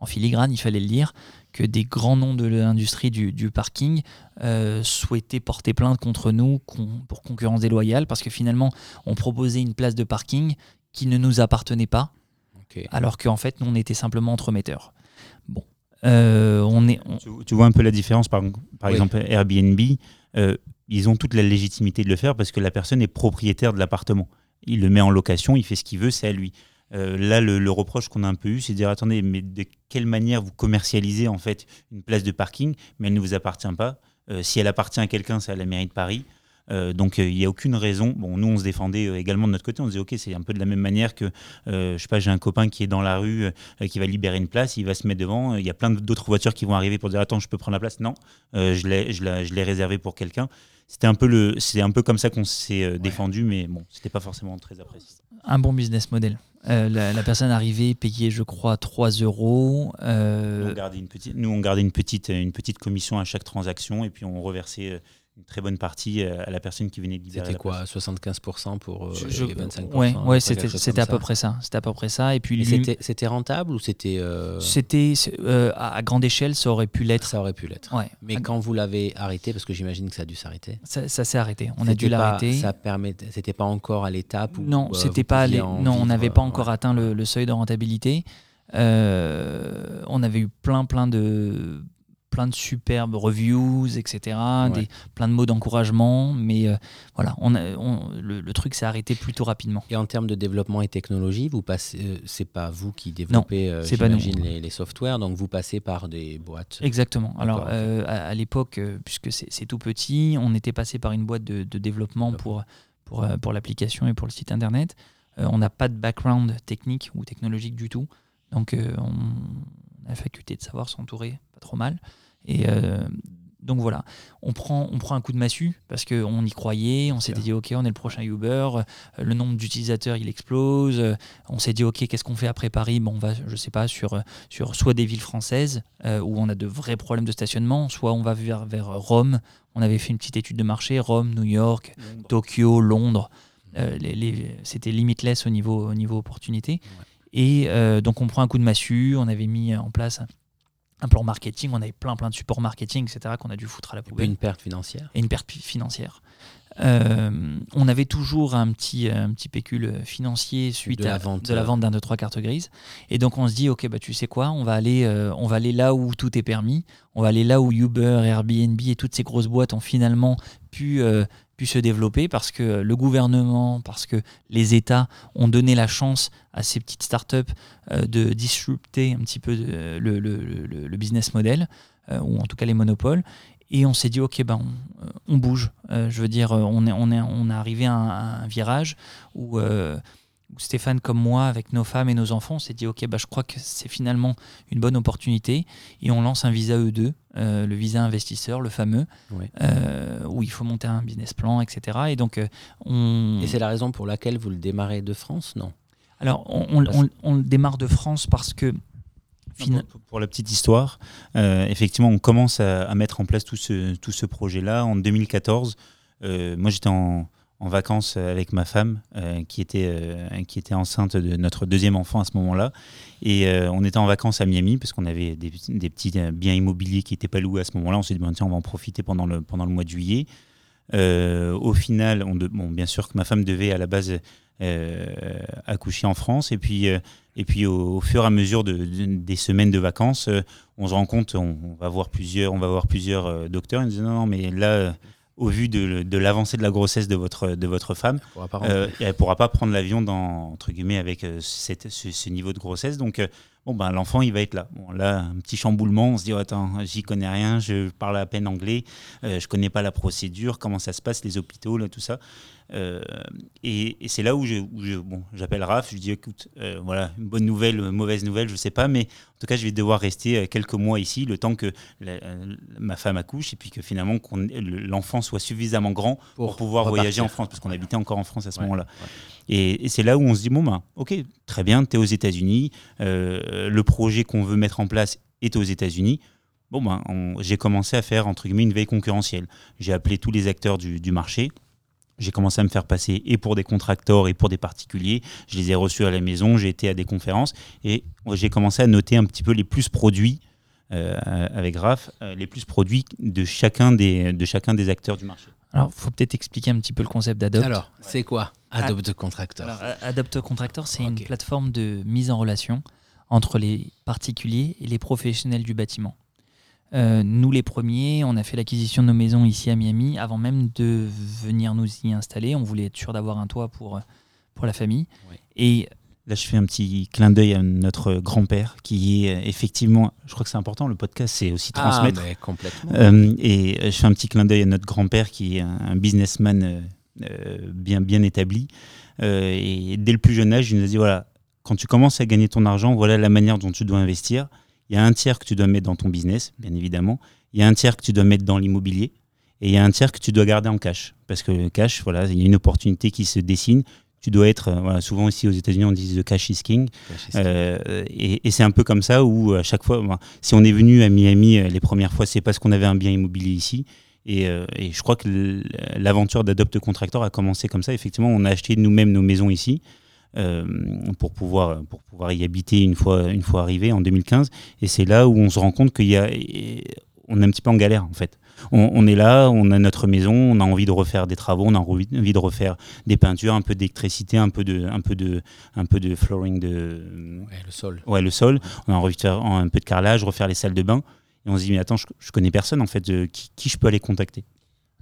Speaker 2: en filigrane, il fallait le dire, que des grands noms de l'industrie du, parking euh, souhaitaient porter plainte contre nous pour concurrence déloyale, parce que finalement, on proposait une place de parking qui ne nous appartenait pas, alors qu'en fait, nous, on était simplement entremetteurs. Bon, on est.
Speaker 3: Tu, vois un peu la différence, par, par exemple, Airbnb, ils ont toute la légitimité de le faire parce que la personne est propriétaire de l'appartement. Il le met en location, il fait ce qu'il veut, c'est à lui. Euh, là, le, reproche qu'on a un peu eu, c'est de dire attendez, mais de quelle manière vous commercialisez en fait une place de parking, mais elle ne vous appartient pas. Euh, si elle appartient à quelqu'un, c'est à la mairie de Paris. Euh, donc il n'y a aucune raison. Bon, nous on se défendait également de notre côté. On disait ok, c'est un peu de la même manière que je sais pas, j'ai un copain qui est dans la rue, qui va libérer une place, il va se mettre devant. Il y a plein d'autres voitures qui vont arriver pour dire attends, je peux prendre la place. Non, je l'ai, je l'ai réservé pour quelqu'un c'était un peu le, c'est un peu comme ça qu'on s'est défendu, mais bon, c'était pas forcément très apprécié.
Speaker 2: Un bon business model. Euh, la, personne arrivée payait, je crois, 3 euros.
Speaker 3: Euh, nous, on gardait une petite, nous, on gardait une petite, une petite commission à chaque transaction et puis on reversait euh, une très bonne partie euh, à la personne qui venait de
Speaker 1: C'était quoi 75% pour euh, les 25%
Speaker 2: Ouais, ouais c'était à peu près ça. C'était à peu près ça. Et puis
Speaker 1: c'était rentable ou c'était
Speaker 2: euh, C'était à grande échelle, ça aurait pu l'être.
Speaker 1: Ça aurait pu l'être. Ouais. Mais quand vous l'avez arrêté, parce que j'imagine que ça a dû s'arrêter.
Speaker 2: Ça, s'est arrêté. On a dû l'arrêter.
Speaker 1: Ça permet. C'était pas encore à l'étape où.
Speaker 2: Non, c'était pas. Non, on n'avait pas encore atteint le, le, seuil de rentabilité. on avait eu plein, plein de plein de superbes reviews, etc., des, plein de mots d'encouragement, mais euh, voilà, on, le, truc s'est arrêté plutôt rapidement.
Speaker 1: Et en termes de développement et technologie, vous passez, euh, c'est pas vous qui développez, euh, les, les, softwares, donc vous passez par des boîtes.
Speaker 2: Exactement. Alors à, l'époque, puisque c'est tout petit, on était passé par une boîte de, développement pour pour, pour l'application et pour le site internet. on n'a pas de background technique ou technologique du tout, donc on a la faculté de savoir s'entourer pas trop mal. Et euh, donc voilà, on prend, on prend un coup de massue parce qu'on y croyait, on s'était dit ok, on est le prochain Uber, euh, le nombre d'utilisateurs il explose, euh, on s'est dit ok, qu'est-ce qu'on fait après Paris? Bon, on va, je sais pas, sur, sur soit des villes françaises où on a de vrais problèmes de stationnement, soit on va vers, vers Rome, on avait fait une petite étude de marché, Rome, New York, Tokyo, Londres, les, c'était limitless au niveau, au niveau opportunité. Et donc on prend un coup de massue, on avait mis en place un plan marketing, on avait plein plein de supports marketing, etc., qu'on a dû foutre à la poubelle.
Speaker 1: Et une perte financière.
Speaker 2: Et une perte financière. Euh, on avait toujours un petit, un petit pécule financier suite à la vente, de la vente d'un de trois cartes grises. Et donc on se dit, ok, bah, tu sais quoi, on va, aller, euh, on va aller là où tout est permis, on va aller là où Uber, Airbnb et toutes ces grosses boîtes ont finalement pu, euh, pu se développer parce que le gouvernement, parce que les États ont donné la chance à ces petites startups euh, de disrupter un petit peu le, le, le, business model, euh, ou en tout cas les monopoles. Et on s'est dit, OK, ben, on, euh, bouge. je veux dire, on est, on est, on est arrivé à un, virage où Stéphane comme moi, avec nos femmes et nos enfants, on s'est dit, OK, bah, je crois que c'est finalement une bonne opportunité. Et on lance un visa E2, euh, le visa investisseur, le fameux, euh, où il faut monter un business plan, etc. Et donc, euh, on...
Speaker 1: Et c'est la raison pour laquelle vous le démarrez de France, non?
Speaker 2: Alors, on, le démarre de France parce que
Speaker 3: pour, la petite histoire, effectivement, on commence à, à, mettre en place tout ce, tout ce projet-là en 2014. moi, j'étais en, en vacances avec ma femme euh, qui, était, euh, qui était enceinte de notre deuxième enfant à ce moment-là. Et euh, on était en vacances à Miami parce qu'on avait des, petits biens immobiliers qui n'étaient pas loués à ce moment-là. On s'est dit, tiens, on va en profiter pendant le, pendant le mois de juillet. au final, on bon, bien sûr que ma femme devait à la base accoucher en France. Et puis, et puis au, fur et à mesure de, des semaines de vacances, on se rend compte, on, va voir plusieurs, on va voir plusieurs docteurs. Ils disent, non, non, mais là au vu de, l'avancée de la grossesse de votre, de votre femme, elle ne pourra, euh, pas prendre l'avion dans entre guillemets avec euh, cette, ce, niveau de grossesse. Donc euh, bon ben l'enfant il va être là. Bon là un petit chamboulement, on se dit oh, attends j'y connais rien, je parle à peine anglais, je je connais pas la procédure, comment ça se passe les hôpitaux là tout ça. Euh, et, c'est là où je, bon, j'appelle Raph, je dis écoute, euh, voilà, une bonne nouvelle, une mauvaise nouvelle, je sais pas, mais en tout cas, je vais devoir rester euh, quelques mois ici, le temps que ma femme accouche, et puis que finalement l'enfant soit suffisamment grand pour, pouvoir voyager en France, parce qu'on habitait encore en France à ce moment-là. Et, c'est là où on se dit bon ben, ok, très bien, tu es aux États-Unis, le projet qu'on veut mettre en place est aux États-Unis. Bon ben, j'ai commencé à faire entre guillemets une veille concurrentielle. J'ai appelé tous les acteurs du, du marché j'ai commencé à me faire passer et pour des contracteurs et pour des particuliers. Je les ai reçus à la maison, j'ai été à des conférences et j'ai commencé à noter un petit peu les plus produits euh, avec Raph, euh, les plus produits de chacun des, de chacun des acteurs du marché.
Speaker 2: Alors, il faut peut-être expliquer un petit peu le concept d'Adopt.
Speaker 1: Alors, c'est quoi Adopt Contractor
Speaker 2: Adopt Contractor, c'est une plateforme de mise en relation entre les particuliers et les professionnels du bâtiment. Euh, nous, les premiers, on a fait l'acquisition de nos maisons ici à Miami avant même de venir nous y installer. On voulait être sûr d'avoir un toit pour, pour la famille. Et
Speaker 3: Là, je fais un petit clin d'œil à notre grand-père qui est effectivement, je crois que c'est important, le podcast, c'est aussi ah, transmettre.
Speaker 1: Ah, complètement.
Speaker 3: Euh, et je fais un petit clin d'œil à notre grand-père qui est un, businessman euh, euh, bien, bien établi. et dès le plus jeune âge, il nous a dit voilà, quand tu commences à gagner ton argent, voilà la manière dont tu dois investir. Il y a un tiers que tu dois mettre dans ton business, bien évidemment. Il y a un tiers que tu dois mettre dans l'immobilier. Et il y a un tiers que tu dois garder en cash. Parce que le cash, voilà, il y a une opportunité qui se dessine tu dois être, euh, souvent ici aux États-Unis, on dit the cash is king. Euh, et, c'est un peu comme ça où à chaque fois, si on est venu à Miami euh, les premières fois, c'est parce qu'on avait un bien immobilier ici. Et, je crois que l'aventure d'Adopt Contractor a commencé comme ça. Effectivement, on a acheté nous-mêmes nos maisons ici. Pour, pouvoir, pour pouvoir y habiter une fois, une fois arrivé en 2015. Et c'est là où on se rend compte qu'il y a, on est un petit peu en galère en fait on, est là, on a notre maison, on a envie de refaire des travaux, on a envie de refaire des peintures, un peu d'électricité, un peu de, un peu de, un peu de flooring de.
Speaker 1: le sol.
Speaker 3: Ouais, le sol. On a envie de faire un peu de carrelage, refaire les salles de bain. Et on se dit mais attends, je, connais personne en fait, qui, je peux aller contacter.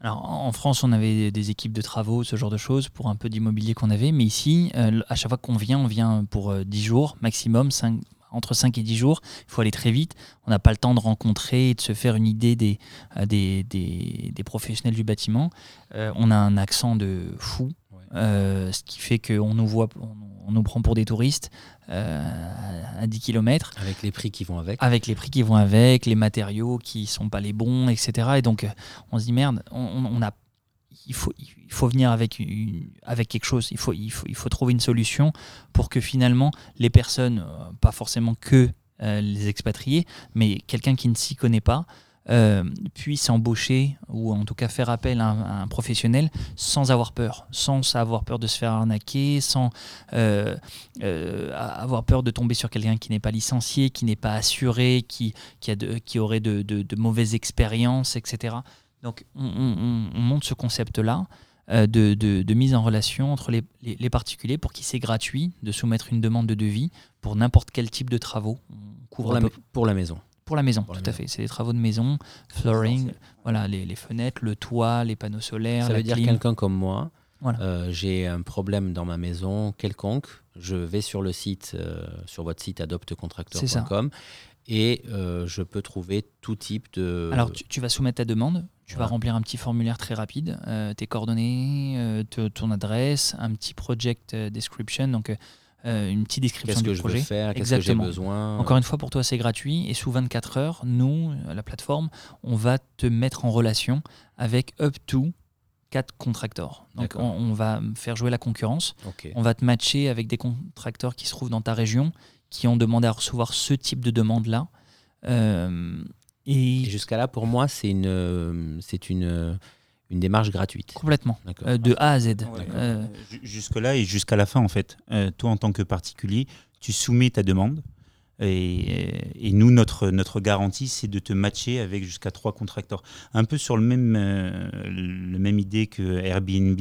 Speaker 2: Alors, en France, on avait des équipes de travaux, ce genre de choses, pour un peu d'immobilier qu'on avait. Mais ici, euh, à chaque fois qu'on vient, on vient pour 10 euh, jours, maximum, 5, entre 5 et 10 jours. Il faut aller très vite. On n'a pas le temps de rencontrer et de se faire une idée des, euh, des, des, professionnels du bâtiment. Euh, on a un accent de fou, ce qui fait qu'on nous voit, on, nous prend pour des touristes à 10 km.
Speaker 1: Avec les prix qui vont avec.
Speaker 2: Avec les prix qui vont avec, les matériaux qui sont pas les bons, etc. Et donc on se dit merde, on, on a il faut, il faut venir avec, avec quelque chose, il faut, il, faut, il faut trouver une solution pour que finalement les personnes, euh, pas forcément que euh, les expatriés, mais quelqu'un qui ne s'y connaît pas, euh, puisse embaucher ou en tout cas faire appel à un, professionnel sans avoir peur, sans avoir peur de se faire arnaquer, sans avoir peur de tomber sur quelqu'un qui n'est pas licencié, qui n'est pas assuré, qui, qui, a de, qui aurait de, de, de mauvaises expériences, etc. Donc on, monte ce concept-là euh, de, mise en relation entre les, particuliers pour qui c'est gratuit de soumettre une demande de devis pour n'importe quel type de travaux.
Speaker 1: On couvre pour, la, maison.
Speaker 2: Pour la maison, tout à fait. C'est des travaux de maison, flooring, voilà, les, fenêtres, le toit, les panneaux solaires.
Speaker 1: Ça
Speaker 2: veut
Speaker 1: dire quelqu'un comme moi. Euh, j'ai un problème dans ma maison quelconque, je vais sur le site, euh, sur votre site adoptecontracteur.com et je peux trouver tout type de.
Speaker 2: Alors tu vas soumettre ta demande, tu vas remplir un petit formulaire très rapide, euh, tes coordonnées, euh, ton adresse, un petit project euh, description, donc une petite description
Speaker 1: du
Speaker 2: projet.
Speaker 1: Qu'est-ce que je veux faire? Qu'est-ce que j'ai besoin?
Speaker 2: Encore une fois, pour toi, c'est gratuit. Et sous 24 heures, nous, la plateforme, on va te mettre en relation avec up to 4 contracteurs. Donc, on, va faire jouer la concurrence. On va te matcher avec des contracteurs qui se trouvent dans ta région, qui ont demandé à recevoir ce type de demande-là.
Speaker 1: Et, jusqu'à là, pour moi, c'est une, c'est une, une démarche gratuite.
Speaker 2: Complètement. Euh, de A à Z. Euh,
Speaker 3: jusque-là et jusqu'à la fin, en fait. Euh, toi, en tant que particulier, tu soumets ta demande. Et, et nous, notre, notre garantie, c'est de te matcher avec jusqu'à trois contracteurs. Un peu sur le même, le même idée que Airbnb,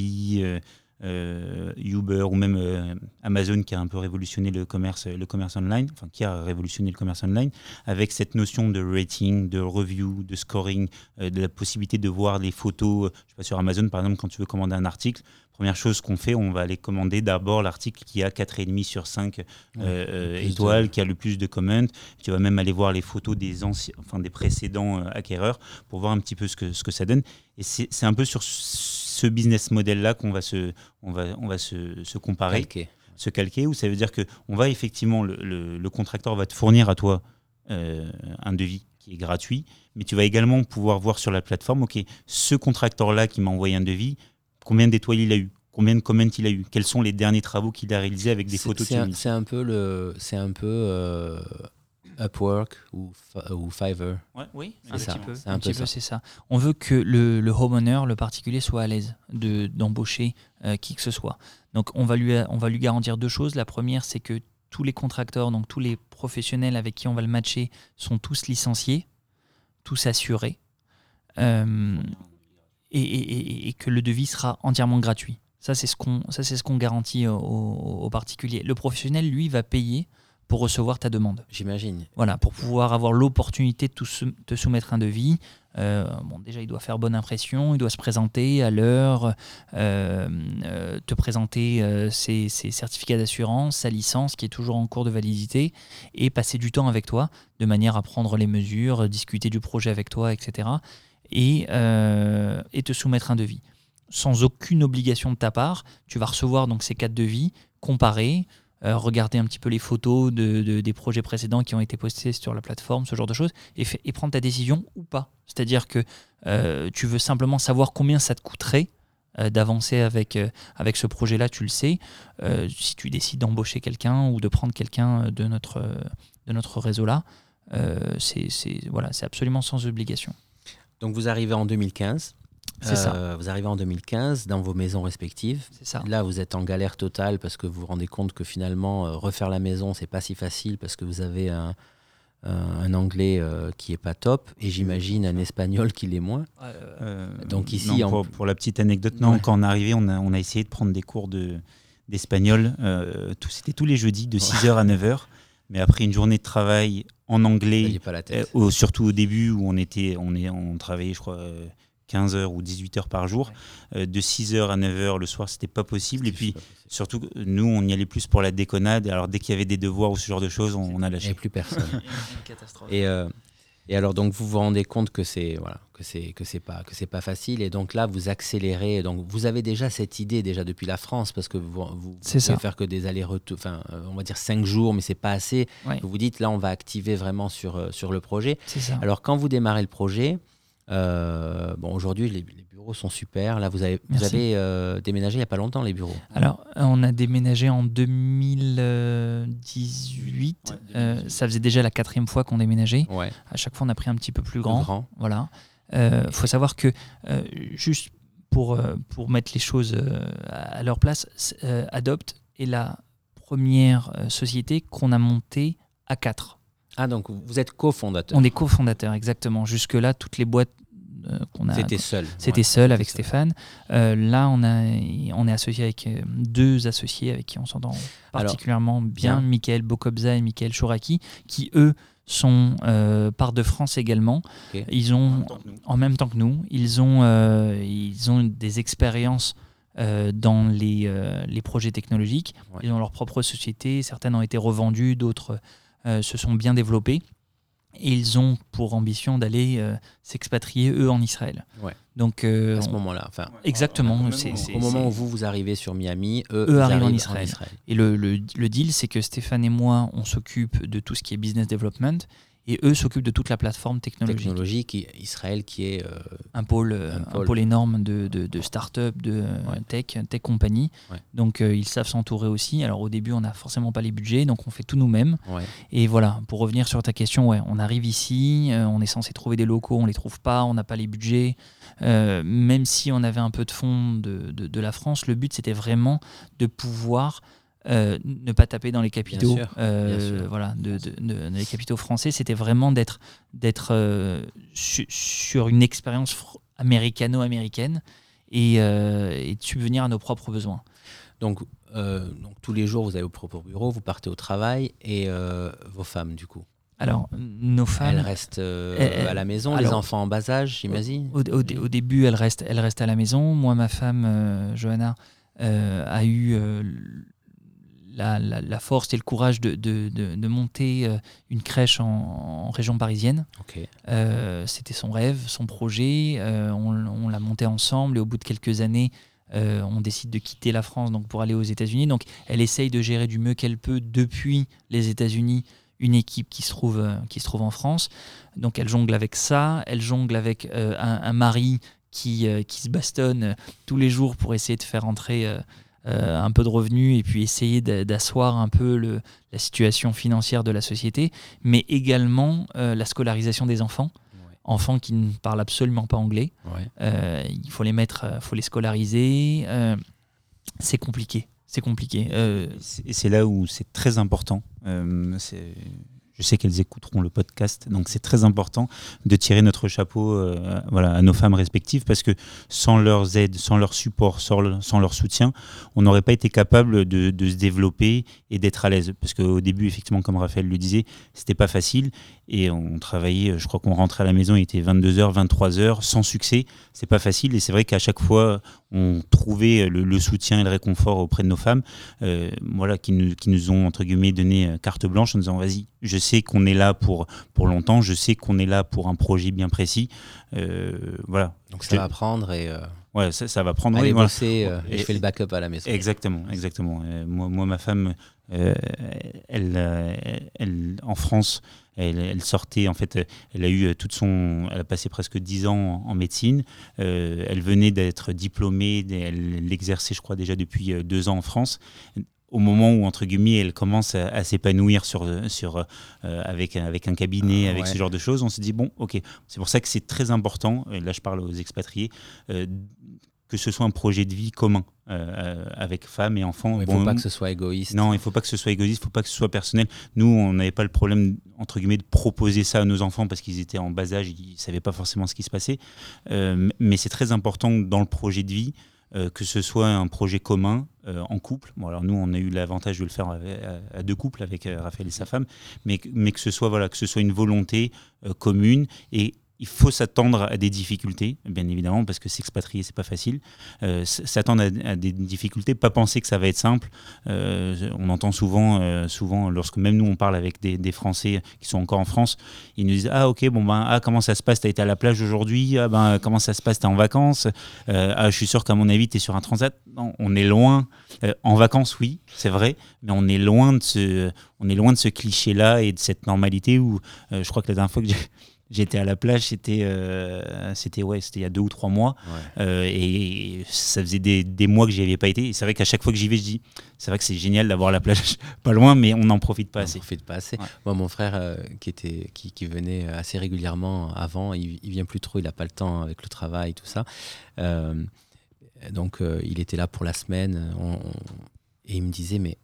Speaker 3: euh, Uber ou même euh, Amazon qui a un peu révolutionné le commerce, le commerce online, enfin qui a révolutionné le commerce online, avec cette notion de rating, de review, de scoring, euh, de la possibilité de voir les photos. Je sais pas, sur Amazon, par exemple, quand tu veux commander un article, première chose qu'on fait, on va aller commander d'abord l'article qui a 4,5 sur 5 étoiles, qui a le plus de comments. Tu vas même aller voir les photos des, anciens, enfin, des précédents acquéreurs pour voir un petit peu ce que, ce que ça donne. Et c'est un peu sur ce business model-là qu'on va se, on va, on va se, se comparer,
Speaker 1: calquer.
Speaker 3: se calquer, où ça veut dire que on va effectivement, le, le, contracteur va te fournir à toi euh, un devis qui est gratuit, mais tu vas également pouvoir voir sur la plateforme, ok, ce contracteur-là qui m'a envoyé un devis, combien d'étoiles il a eu Combien de comments il a eu Quels sont les derniers travaux qu'il a réalisés avec des photos
Speaker 1: C'est un, peu le, c'est un peu euh, Upwork ou, ou Fiverr.
Speaker 2: oui, un petit peu. Un, petit peu, c'est ça. On veut que le, le homeowner, le particulier, soit à l'aise de, d'embaucher euh, qui que ce soit. Donc on va, lui, on va lui garantir deux choses. La première, c'est que tous les contracteurs, donc tous les professionnels avec qui on va le matcher, sont tous licenciés, tous assurés, euh, et, et, que le devis sera entièrement gratuit. Ça, c'est ce qu'on, ça, c'est ce qu'on garantit aux, aux particuliers. Le professionnel, lui, va payer pour recevoir ta demande.
Speaker 1: J'imagine.
Speaker 2: Voilà, pour pouvoir avoir l'opportunité de te soumettre un devis. Euh, bon, déjà, il doit faire bonne impression, il doit se présenter à l'heure, euh, euh, te présenter ses, certificats d'assurance, sa licence qui est toujours en cours de validité, et passer du temps avec toi, de manière à prendre les mesures, discuter du projet avec toi, etc. Et, et te soumettre un devis. Sans aucune obligation de ta part, tu vas recevoir donc ces quatre devis, comparer, euh, regarder un petit peu les photos de, des projets précédents qui ont été postés sur la plateforme, ce genre de choses, et, prendre ta décision ou pas. C'est-à-dire que euh, tu veux simplement savoir combien ça te coûterait euh, d'avancer avec, avec ce projet-là, tu le sais. si tu décides d'embaucher quelqu'un ou de prendre quelqu'un de notre, de notre réseau-là, c'est voilà, absolument sans obligation.
Speaker 1: Donc vous arrivez en 2015 ça. Euh, vous arrivez en 2015 dans vos maisons respectives.
Speaker 2: Ça.
Speaker 1: Là, vous êtes en galère totale parce que vous vous rendez compte que finalement, euh, refaire la maison, c'est pas si facile parce que vous avez un, un anglais euh, qui est pas top et j'imagine un espagnol qui l'est moins.
Speaker 3: Donc ici, pour, la petite anecdote, non, quand on est arrivé, on a, on a, essayé de prendre des cours de, d'espagnol. C'était tous les jeudis de 6h à 9h. Mais après une journée de travail en anglais,
Speaker 1: pas la
Speaker 3: surtout au début où on était, on est, on travaillait, je crois, 15 heures ou 18 heures par jour. Euh, de 6 heures à 9 heures le soir, c'était pas possible. Et puis, surtout, nous, on y allait plus pour la déconnade. Alors, dès qu'il y avait des devoirs ou ce genre de choses, on, a lâché.
Speaker 1: Et plus personne. Et, euh, et alors, donc, vous vous rendez compte que c'est voilà, que c'est que c'est pas que c'est pas facile. Et donc là, vous accélérez. Donc, vous avez déjà cette idée déjà depuis la France parce que vous vous, pouvez faire que des allers-retours. Enfin, euh, on va dire 5 jours, mais c'est pas assez. Vous vous dites là, on va activer vraiment sur sur le projet.
Speaker 2: Ça.
Speaker 1: Alors, quand vous démarrez le projet. Euh, bon, aujourd'hui, les, bureaux sont super. Là, vous avez, vous avez euh, déménagé il n'y a pas longtemps, les bureaux
Speaker 2: Alors, on a déménagé en 2018. Euh, ça faisait déjà la quatrième fois qu'on déménageait.
Speaker 1: Ouais.
Speaker 2: À chaque fois, on a pris un petit peu plus grand. grand. Voilà. Il faut savoir que, juste pour, pour mettre les choses à leur place, Adopt est la première société qu'on a montée à quatre.
Speaker 1: Ah, donc vous êtes cofondateur.
Speaker 2: On est cofondateur, exactement. Jusque-là, toutes les boîtes euh, qu'on a.
Speaker 1: C'était seul.
Speaker 2: C'était seul avec Stéphane. Euh, là, on, a, on est associé avec euh, deux associés avec qui on s'entend particulièrement bien, Michael Bokobza et Michael Chouraki, qui eux sont part de France également. Ils ont, en même temps que nous, ils ont, ils ont des expériences dans les, les projets technologiques. Ils ont leur propre société. Certaines ont été revendues, d'autres euh, se sont bien développés. Et ils ont pour ambition d'aller euh, s'expatrier, eux, en Israël.
Speaker 1: Donc, euh, à ce moment-là. Enfin,
Speaker 2: exactement.
Speaker 1: au moment où vous, vous arrivez sur Miami, eux, arrivent, en Israël.
Speaker 2: Et le, le, le deal, c'est que Stéphane et moi, on s'occupe de tout ce qui est business development et eux s'occupent de toute la plateforme technologique.
Speaker 1: Technologique, Israël qui est euh,
Speaker 2: un, pôle, un, pôle, énorme de, de, de start-up, de tech, tech compagnie. Donc euh, ils savent s'entourer aussi. Alors au début, on n'a forcément pas les budgets, donc on fait tout nous-mêmes. Et voilà, pour revenir sur ta question, ouais, on arrive ici, euh, on est censé trouver des locaux, on les trouve pas, on n'a pas les budgets. même si on avait un peu de fonds de, de la France, le but c'était vraiment de pouvoir euh, ne pas taper dans les capitaux, euh, voilà, de, les capitaux français, c'était vraiment d'être d'être euh, sur une expérience américano-américaine et, de subvenir à nos propres besoins.
Speaker 1: Donc, donc tous les jours, vous avez vos propres bureaux, vous partez au travail et vos femmes, du coup.
Speaker 2: Alors, nos femmes.
Speaker 1: Elles restent à la maison, les enfants en bas âge, j'imagine
Speaker 2: au, au, début, elles restent, elles restent à la maison. Moi, ma femme, Johanna, a eu la, force et le courage de, monter euh, une crèche en, région parisienne. Euh, c'était son rêve, son projet. Euh, on, l'a monté ensemble et au bout de quelques années, on décide de quitter la France donc pour aller aux États-Unis. Donc elle essaye de gérer du mieux qu'elle peut depuis les États-Unis une équipe qui se trouve, qui se trouve en France. Donc elle jongle avec ça, elle jongle avec un, mari qui, qui se bastonne tous les jours pour essayer de faire entrer euh, un peu de revenus et puis essayer d'asseoir un peu le, la situation financière de la société, mais également euh, la scolarisation des enfants. Enfants qui ne parlent absolument pas anglais. Euh, il faut les mettre, faut les scolariser. c'est compliqué. C'est compliqué.
Speaker 3: Et c'est là où c'est très important. Je sais qu'elles écouteront le podcast, donc c'est très important de tirer notre chapeau euh, à nos femmes respectives parce que sans leurs aides, sans leur support, sans, leur soutien, on n'aurait pas été capable de, de, se développer et d'être à l'aise. Parce qu'au début, effectivement, comme Raphaël le disait, c'était pas facile et on travaillait, je crois qu'on rentrait à la maison, il était 22h, 23h, sans succès. C'est pas facile et c'est vrai qu'à chaque fois, on trouvait le, soutien et le réconfort auprès de nos femmes, euh, voilà, qui nous, qui nous ont, entre guillemets, donné euh, carte blanche en disant vas-y, je sais qu'on est là pour, pour longtemps, je sais qu'on est là pour un projet bien précis. Euh, voilà.
Speaker 1: Donc ça va prendre et.
Speaker 3: Ouais, ça, va prendre.
Speaker 1: Allez bosser, et je fais le backup à la maison.
Speaker 3: Exactement, exactement. moi, moi, ma femme, elle, elle, en France, elle, sortait, en fait, elle a eu toute son. Elle a passé presque dix ans en, médecine. Euh, elle venait d'être diplômée, elle l'exerçait, je crois, déjà depuis euh, deux ans en France au moment où entre guillemets elle commence à, s'épanouir sur, sur euh, avec avec un cabinet, ah, avec ce genre de choses, on se dit bon, ok, c'est pour ça que c'est très important. Et là, je parle aux expatriés que ce soit un projet de vie commun euh, euh, avec femmes et enfants.
Speaker 1: Il ne faut pas que ce soit égoïste.
Speaker 3: Non, il ne faut pas que ce soit égoïste, il ne faut pas que ce soit personnel. Nous, on n'avait pas le problème, entre guillemets, de proposer ça à nos enfants parce qu'ils étaient en bas âge, ils ne savaient pas forcément ce qui se passait. Euh, mais c'est très important dans le projet de vie que ce soit un projet commun en couple. Bon, alors nous, on a eu l'avantage de le faire à, deux couples avec Raphaël et sa femme, mais, mais que ce soit voilà, que ce soit une volonté commune et il faut s'attendre à des difficultés, bien évidemment, parce que s'expatrier, c'est pas facile. Euh, s'attendre à, des difficultés, pas penser que ça va être simple. Euh, on entend souvent, euh, souvent, lorsque même nous on parle avec des, Français qui sont encore en France, ils nous disent ah ok bon ben ah comment ça se passe, t'as été à la plage aujourd'hui, ah ben comment ça se passe, t'es en vacances, ah je suis sûr qu'à mon avis t'es sur un transat. Non, on est loin. en vacances oui, c'est vrai, mais on est loin de ce, on est loin de ce cliché là et de cette normalité où je crois que la dernière fois que j'ai J'étais à la plage, c'était euh, c'était ouais, c'était il y a deux ou trois mois, euh, et ça faisait des, des mois que j'y avais pas été. c'est vrai qu'à chaque fois que j'y vais, je dis, c'est vrai que c'est génial d'avoir la plage pas loin, mais on n'en profite pas assez.
Speaker 1: On profite pas assez. Moi, mon frère euh, qui était qui, qui, venait assez régulièrement avant, il, il vient plus trop, il a pas le temps avec le travail, tout ça. donc il était là pour la semaine, et il me disait mais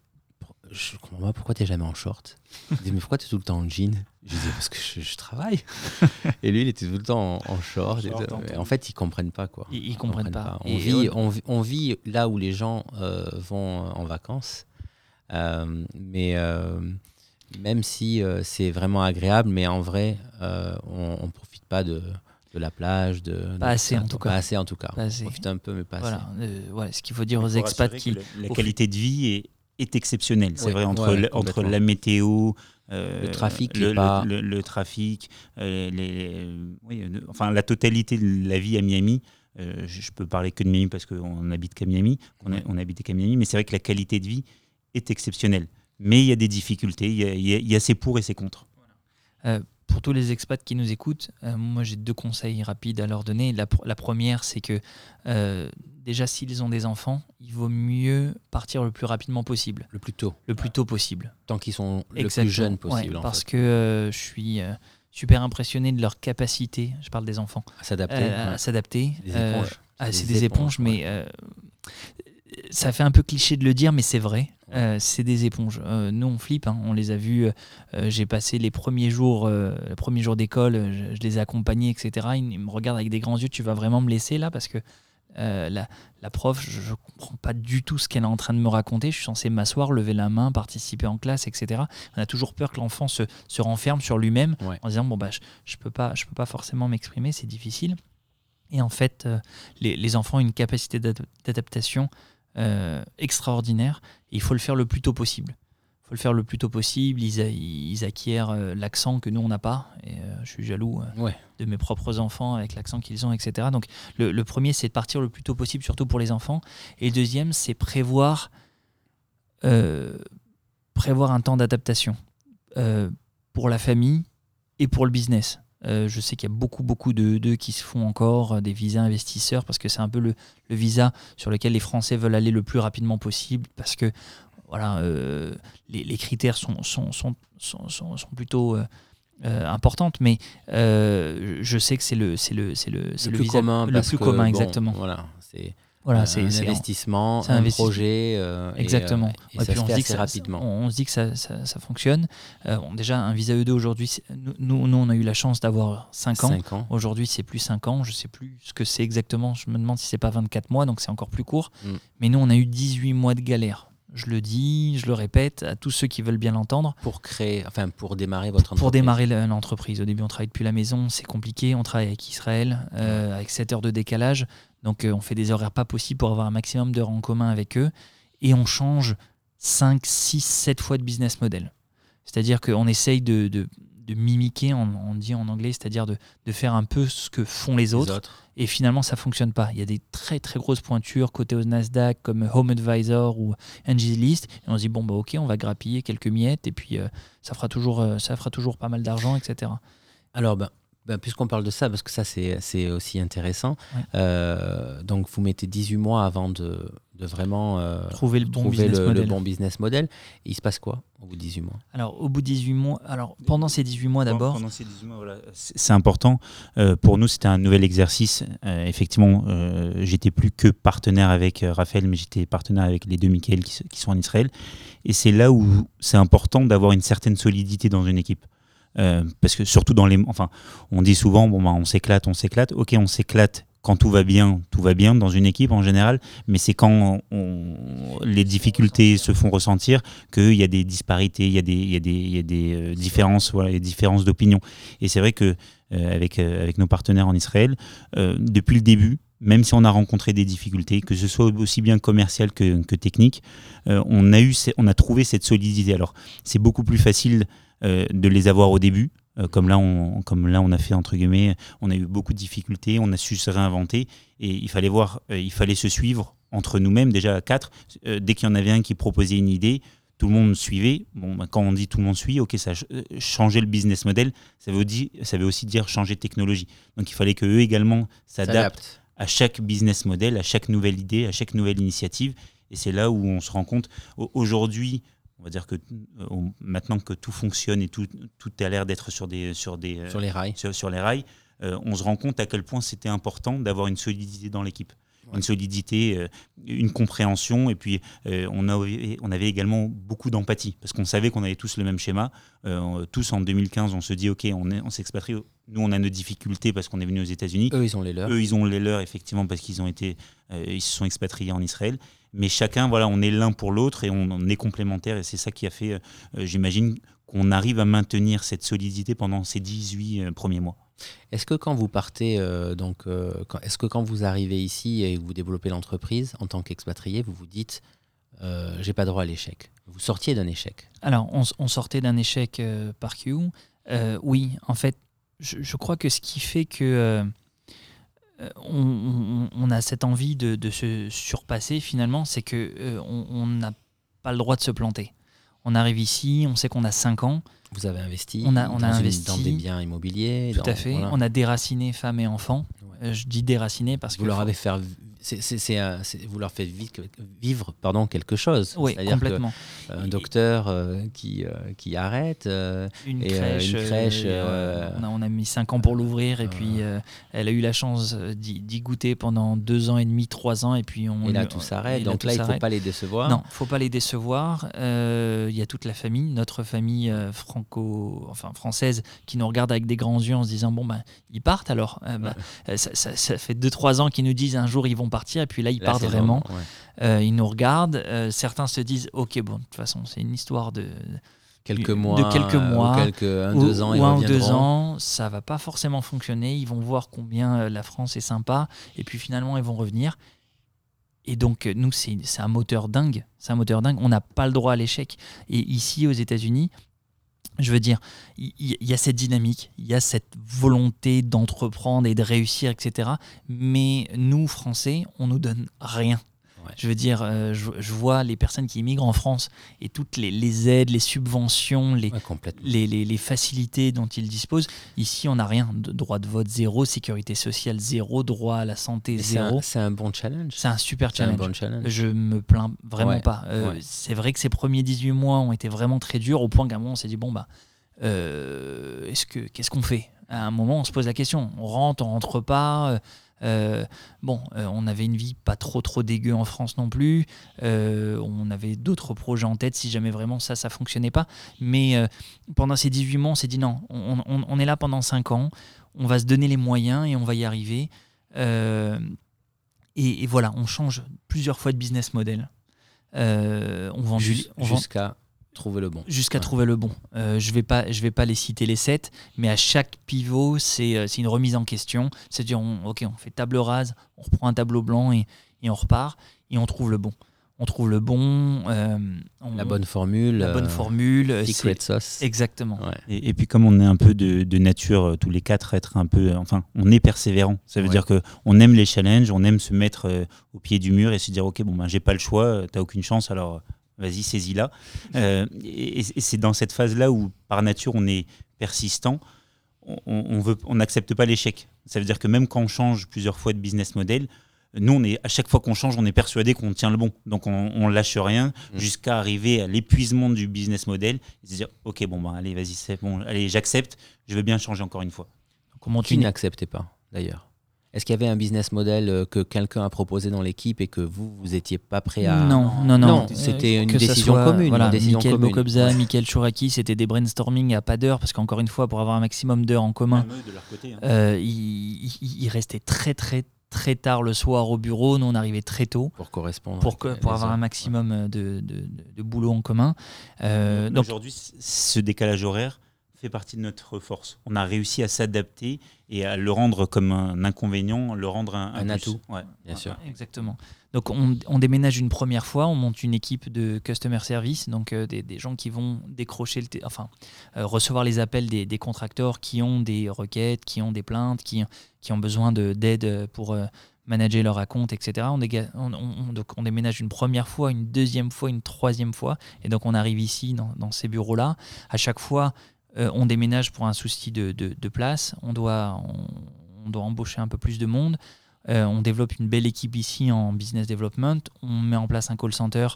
Speaker 1: je comprends pas pourquoi tu n'es jamais en short. Il dit, mais pourquoi tu es tout le temps en jean? Je disais, parce que je, travaille. et lui, il était tout le temps en, short. en, fait, ils comprennent pas, quoi.
Speaker 2: Ils, comprennent, pas.
Speaker 1: On, vit, on, vit là où les gens euh, vont en vacances. Euh, mais euh, même si c'est vraiment agréable, mais en vrai, on ne profite pas de, de la plage, de,
Speaker 2: pas assez en tout cas.
Speaker 1: Pas assez en tout cas. On profite un peu, mais pas
Speaker 2: voilà. assez. voilà, ce qu'il faut dire aux expats qui
Speaker 3: la qualité de vie est est exceptionnel. C'est vrai, entre, entre la météo,
Speaker 1: euh, le trafic,
Speaker 3: le, le, trafic, euh, les, oui, euh, enfin la totalité de la vie à Miami. je, peux parler que de Miami parce qu'on habite qu'à Miami, on, a, on habite qu'à Miami, mais c'est vrai que la qualité de vie est exceptionnelle. Mais il y a des difficultés, il y a, il y a, ses pour et ses contre
Speaker 2: pour tous les expats qui nous écoutent, moi j'ai deux conseils rapides à leur donner. La, la première, c'est que déjà s'ils ont des enfants, il vaut mieux partir le plus rapidement possible.
Speaker 1: Le plus tôt.
Speaker 2: Le plus tôt possible.
Speaker 1: Tant qu'ils sont le plus jeunes possible.
Speaker 2: parce que euh, je suis euh, super impressionné de leur capacité, je parle des enfants,
Speaker 1: à s'adapter.
Speaker 2: Euh, à s'adapter.
Speaker 1: Ah,
Speaker 2: c'est des, éponges, mais ça fait un peu cliché de le dire, mais c'est vrai. c'est des éponges. nous, on flippe. Hein. on les a vus. J'ai passé les premiers jours, les premiers jours d'école. Je, je, les ai accompagnés, etc. Ils, me regardent avec des grands yeux. Tu vas vraiment me laisser là? Parce que euh, la, prof, je ne comprends pas du tout ce qu'elle est en train de me raconter. Je suis censé m'asseoir, lever la main, participer en classe, etc. On a toujours peur que l'enfant se, renferme sur lui-même en disant bon bah je, ne peux pas, je peux pas forcément m'exprimer, c'est difficile. Et en fait, euh, les, enfants ont une capacité d'adaptation euh, extraordinaire. Et il faut le faire le plus tôt possible faut le faire le plus tôt possible. Ils, acquièrent euh, l'accent que nous, on n'a pas. Et euh, je suis jaloux euh, de mes propres enfants avec l'accent qu'ils ont, etc. Donc, le, premier, c'est de partir le plus tôt possible, surtout pour les enfants. Et le deuxième, c'est prévoir, prévoir un temps d'adaptation pour la famille et pour le business. Je sais qu'il y a beaucoup, beaucoup d'eux qui se font encore des visas investisseurs parce que c'est un peu le, le, visa sur lequel les Français veulent aller le plus rapidement possible parce que voilà, euh, les, critères sont, sont, sont, sont, plutôt euh, euh, importantes, mais je sais que c'est le, le, c'est le,
Speaker 1: le, plus commun.
Speaker 2: Le plus commun, exactement.
Speaker 1: Voilà, c'est voilà, c'est un investissement, un, projet.
Speaker 2: Euh, Exactement.
Speaker 1: Et, ça se fait assez rapidement.
Speaker 2: On, se dit que ça, ça, fonctionne. déjà, un visa E2 aujourd'hui, nous, nous, on a eu la chance d'avoir 5 ans. ans. Aujourd'hui, c'est plus 5 ans. Je ne sais plus ce que c'est exactement. Je me demande si c'est pas 24 mois, donc c'est encore plus court. Mm. Mais nous, on a eu 18 mois de galère je le dis, je le répète à tous ceux qui veulent bien l'entendre.
Speaker 1: Pour créer, enfin pour démarrer votre entreprise.
Speaker 2: Pour démarrer l'entreprise. Au début, on travaille depuis la maison, c'est compliqué. On travaille avec Israël, euh, avec 7 heures de décalage. Donc, euh, on fait des horaires pas possibles pour avoir un maximum d'heures en commun avec eux. Et on change 5, 6, 7 fois de business model. C'est-à-dire qu'on essaye de, de, mimiquer, on, dit en anglais, c'est-à-dire de, de, faire un peu ce que font les autres. Et finalement, ça fonctionne pas. Il y a des très très grosses pointures côté au Nasdaq comme Home Advisor ou List. Et on se dit bon bah ok, on va grappiller quelques miettes et puis euh, ça fera toujours euh, ça fera toujours pas mal d'argent, etc.
Speaker 1: Alors ben, ben, puisqu'on parle de ça, parce que ça c'est aussi intéressant, euh, donc vous mettez 18 mois avant de, de vraiment
Speaker 2: euh, trouver, le bon,
Speaker 1: business model. il se passe quoi au bout de 18 mois?
Speaker 2: Alors, au bout de 18 mois, alors pendant ces 18 mois d'abord.
Speaker 3: Pendant ces 18 mois, voilà, c'est important. Euh, pour nous, c'était un nouvel exercice. Euh, effectivement, j'étais plus que partenaire avec Raphaël, mais j'étais partenaire avec les deux Michael qui, qui sont en Israël. Et c'est là où c'est important d'avoir une certaine solidité dans une équipe. Parce que surtout dans les, enfin, on dit souvent, bon, bah, on s'éclate, on s'éclate. Ok, on s'éclate quand tout va bien, tout va bien dans une équipe en général, mais c'est quand les difficultés se font ressentir qu'il y a des disparités, il y a des, il y a des, il y a des euh, différences, voilà, des différences d'opinion. Et c'est vrai que euh, avec, euh, avec nos partenaires en Israël, depuis le début, même si on a rencontré des difficultés, que ce soit aussi bien commercial que, que technique, on, a eu, on a trouvé cette solidité. Alors, c'est beaucoup plus facile de les avoir au début, euh, comme, là, on, comme là, on a fait, entre guillemets, on a eu beaucoup de difficultés, on a su se réinventer et il fallait voir, euh, il fallait se suivre entre nous-mêmes, déjà à quatre. Euh, dès qu'il y en avait un qui proposait une idée, tout le monde suivait. Bon, bah, quand on dit tout le monde suit, ok, ça changer le business model, ça veut, dire, ça veut aussi dire changer de technologie. Donc il fallait que eux également s'adaptent à chaque business model, à chaque nouvelle idée, à chaque nouvelle initiative. Et c'est là où on se rend compte. Aujourd'hui, on va dire que euh, maintenant que tout fonctionne et tout, tout a l'air d'être sur, des, sur, des,
Speaker 1: sur les rails,
Speaker 3: sur, les rails euh, on se rend compte à quel point c'était important d'avoir une solidité dans l'équipe. Une solidité, une compréhension, et puis on, avait, on avait également beaucoup d'empathie, parce qu'on savait qu'on avait tous le même schéma. tous en 2015, on se dit, OK, on, on s'expatrie, nous on a nos difficultés parce qu'on est venu aux États-Unis.
Speaker 1: Eux, ils ont les leurs.
Speaker 3: Eux, ils ont les leurs, effectivement, parce qu'ils ont été, ils se sont expatriés en Israël mais chacun, voilà, on est l'un pour l'autre et on, est complémentaires. Et c'est ça qui a fait, euh, j'imagine, qu'on arrive à maintenir cette solidité pendant ces 18 euh, premiers mois.
Speaker 1: Est-ce que quand vous partez, euh, donc, est-ce que quand vous arrivez ici et que vous développez l'entreprise en tant qu'expatrié, vous vous dites, j'ai pas droit à l'échec? Vous sortiez d'un échec
Speaker 2: Alors, on, sortait d'un échec par Q. oui, en fait, je, crois que ce qui fait que euh, on, a cette envie de, se surpasser finalement, c'est que euh, on n'a pas le droit de se planter. On arrive ici, on sait qu'on a 5 ans.
Speaker 1: Vous avez investi,
Speaker 2: on a, on a investi
Speaker 1: dans des biens immobiliers.
Speaker 2: Tout à fait. On a déraciné femmes et enfants. Euh, je dis déraciné parce
Speaker 1: vous
Speaker 2: que.
Speaker 1: Vous leur avez fait c'est, vous leur faites vivre, pardon, quelque chose.
Speaker 2: Oui, complètement.
Speaker 1: un docteur euh, qui, euh, qui arrête.
Speaker 2: Euh, une crèche. Une crèche on, a, mis 5 ans pour l'ouvrir et puis elle a eu la chance d'y, goûter pendant 2 ans et demi, 3 ans. Et puis on.
Speaker 1: Et là, tout s'arrête. Donc là, il ne faut pas les décevoir.
Speaker 2: Non, il ne faut pas les décevoir. Il y a toute la famille, notre famille franco, enfin française, qui nous regarde avec des grands yeux en se disant bon, ben, ils partent alors. Bah, ça, ça, ça, fait 2-3 ans qu'ils nous disent un jour ils vont partir et puis là ils partent vraiment. Euh, ils nous regardent. Euh, certains se disent ok bon de toute façon c'est une histoire de
Speaker 1: quelques mois,
Speaker 2: de quelques mois,
Speaker 1: ou quelques un, deux ans,
Speaker 2: ou un ou deux ans, ça va pas forcément fonctionner. Ils vont voir combien euh, la France est sympa et puis finalement ils vont revenir. Et donc, nous, c'est un moteur dingue. C'est un moteur dingue. On n'a pas le droit à l'échec. Et ici, aux États-Unis, je veux dire, il y, a cette dynamique, il y a cette volonté d'entreprendre et de réussir, etc. Mais nous, Français, on nous donne rien. Je veux dire, euh, je, vois les personnes qui immigrent en France et toutes les, aides, les subventions, les, les, facilités dont ils disposent. Ici, on n'a rien. De droit de vote zéro, sécurité sociale zéro, droit à la santé zéro.
Speaker 1: C'est un, bon challenge.
Speaker 2: C'est un super challenge. Un challenge. Je me plains vraiment pas. Euh, c'est vrai que ces premiers 18 mois ont été vraiment très durs au point qu'à un moment, on s'est dit, bon, bah, euh, est-ce que, qu'est-ce qu'on fait? À un moment, on se pose la question. On rentre, on rentre pas bon, on avait une vie pas trop trop dégueu en France non plus. on avait d'autres projets en tête si jamais vraiment ça, ça fonctionnait pas. Mais pendant ces 18 mois, on s'est dit non, on, on, est là pendant 5 ans, on va se donner les moyens et on va y arriver. Et, voilà, on change plusieurs fois de business model.
Speaker 1: Euh, on vend jusqu'à trouver le bon.
Speaker 2: Jusqu'à trouver le bon. Euh, je vais pas, je vais pas les citer les sept, mais à chaque pivot, c'est euh, une remise en question. C'est-à-dire, ok, on fait table rase, on reprend un tableau blanc et, et on repart et on trouve le bon on trouve le bon.
Speaker 1: Euh, la bonne formule.
Speaker 2: La bonne euh, formule.
Speaker 1: Secret sauce.
Speaker 2: Exactement.
Speaker 3: Et, puis comme on est un peu de, nature, euh, tous les quatre, être un peu... Enfin, on est persévérant. Ça veut dire dire qu'on aime les challenges, on aime se mettre au pied du mur et se dire, OK, bon, ben, j'ai pas le choix, t'as aucune chance, alors vas-y, saisis-la. et, c'est dans cette phase-là où, par nature, on est persistant. On n'accepte on pas l'échec. Ça veut dire que même quand on change plusieurs fois de business model, nous, on est, à chaque fois qu'on change, on est persuadé qu'on tient le bon. Donc, on, on lâche rien mm. jusqu'à arriver à l'épuisement du business model et se dire, OK, bon, bah, allez, vas-y, c'est bon, allez, j'accepte, je veux bien changer encore une fois.
Speaker 1: Comment tu n'acceptais pas, d'ailleurs? Est-ce qu'il y avait un business model euh, que quelqu'un a proposé dans l'équipe et que vous, vous n'étiez pas prêt à...
Speaker 2: Non, non, non.
Speaker 1: c'était une, décision commune,
Speaker 2: voilà,
Speaker 1: Michael
Speaker 2: Bokobza, Michael Chouraki, c'était des brainstorming à pas d'heure, parce qu'encore une fois, pour avoir un maximum d'heures en commun, hein. euh, il, il, restait très, très, très tard le soir au bureau. Nous, on arrivait très tôt.
Speaker 1: Pour correspondre.
Speaker 2: Pour, pour avoir un maximum de, de, boulot en commun.
Speaker 3: Euh, donc Aujourd'hui, ce décalage horaire fait partie de notre force. On a réussi à s'adapter et à le rendre comme un inconvénient, le rendre un,
Speaker 1: un, atout.
Speaker 3: Ouais.
Speaker 1: Bien sûr.
Speaker 2: Exactement. Donc on, déménage une première fois, on monte une équipe de customer service, donc euh, des, gens qui vont décrocher, le enfin euh, recevoir les appels des, des, contracteurs qui ont des requêtes, qui ont des plaintes, qui, qui ont besoin d'aide pour euh, manager leur compte, etc. On, on, donc on déménage une première fois, une deuxième fois, une troisième fois, et donc on arrive ici dans, dans ces bureaux-là. À chaque fois, on déménage pour un souci de, de, place, on doit, on doit embaucher un peu plus de monde. Euh, on développe une belle équipe ici en business development. On met en place un call center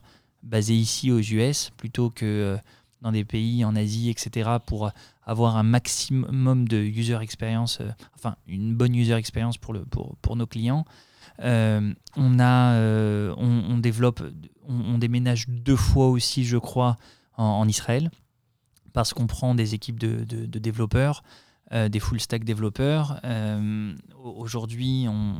Speaker 2: basé ici aux US plutôt que euh, dans des pays en Asie, etc., pour avoir un maximum de user experience, euh, enfin une bonne user experience pour, le, pour, pour nos clients. on, a, on, développe, on, déménage deux fois aussi, je crois, en, Israël, parce qu'on prend des équipes de, développeurs euh, des full stack développeurs. Euh, aujourd'hui, on,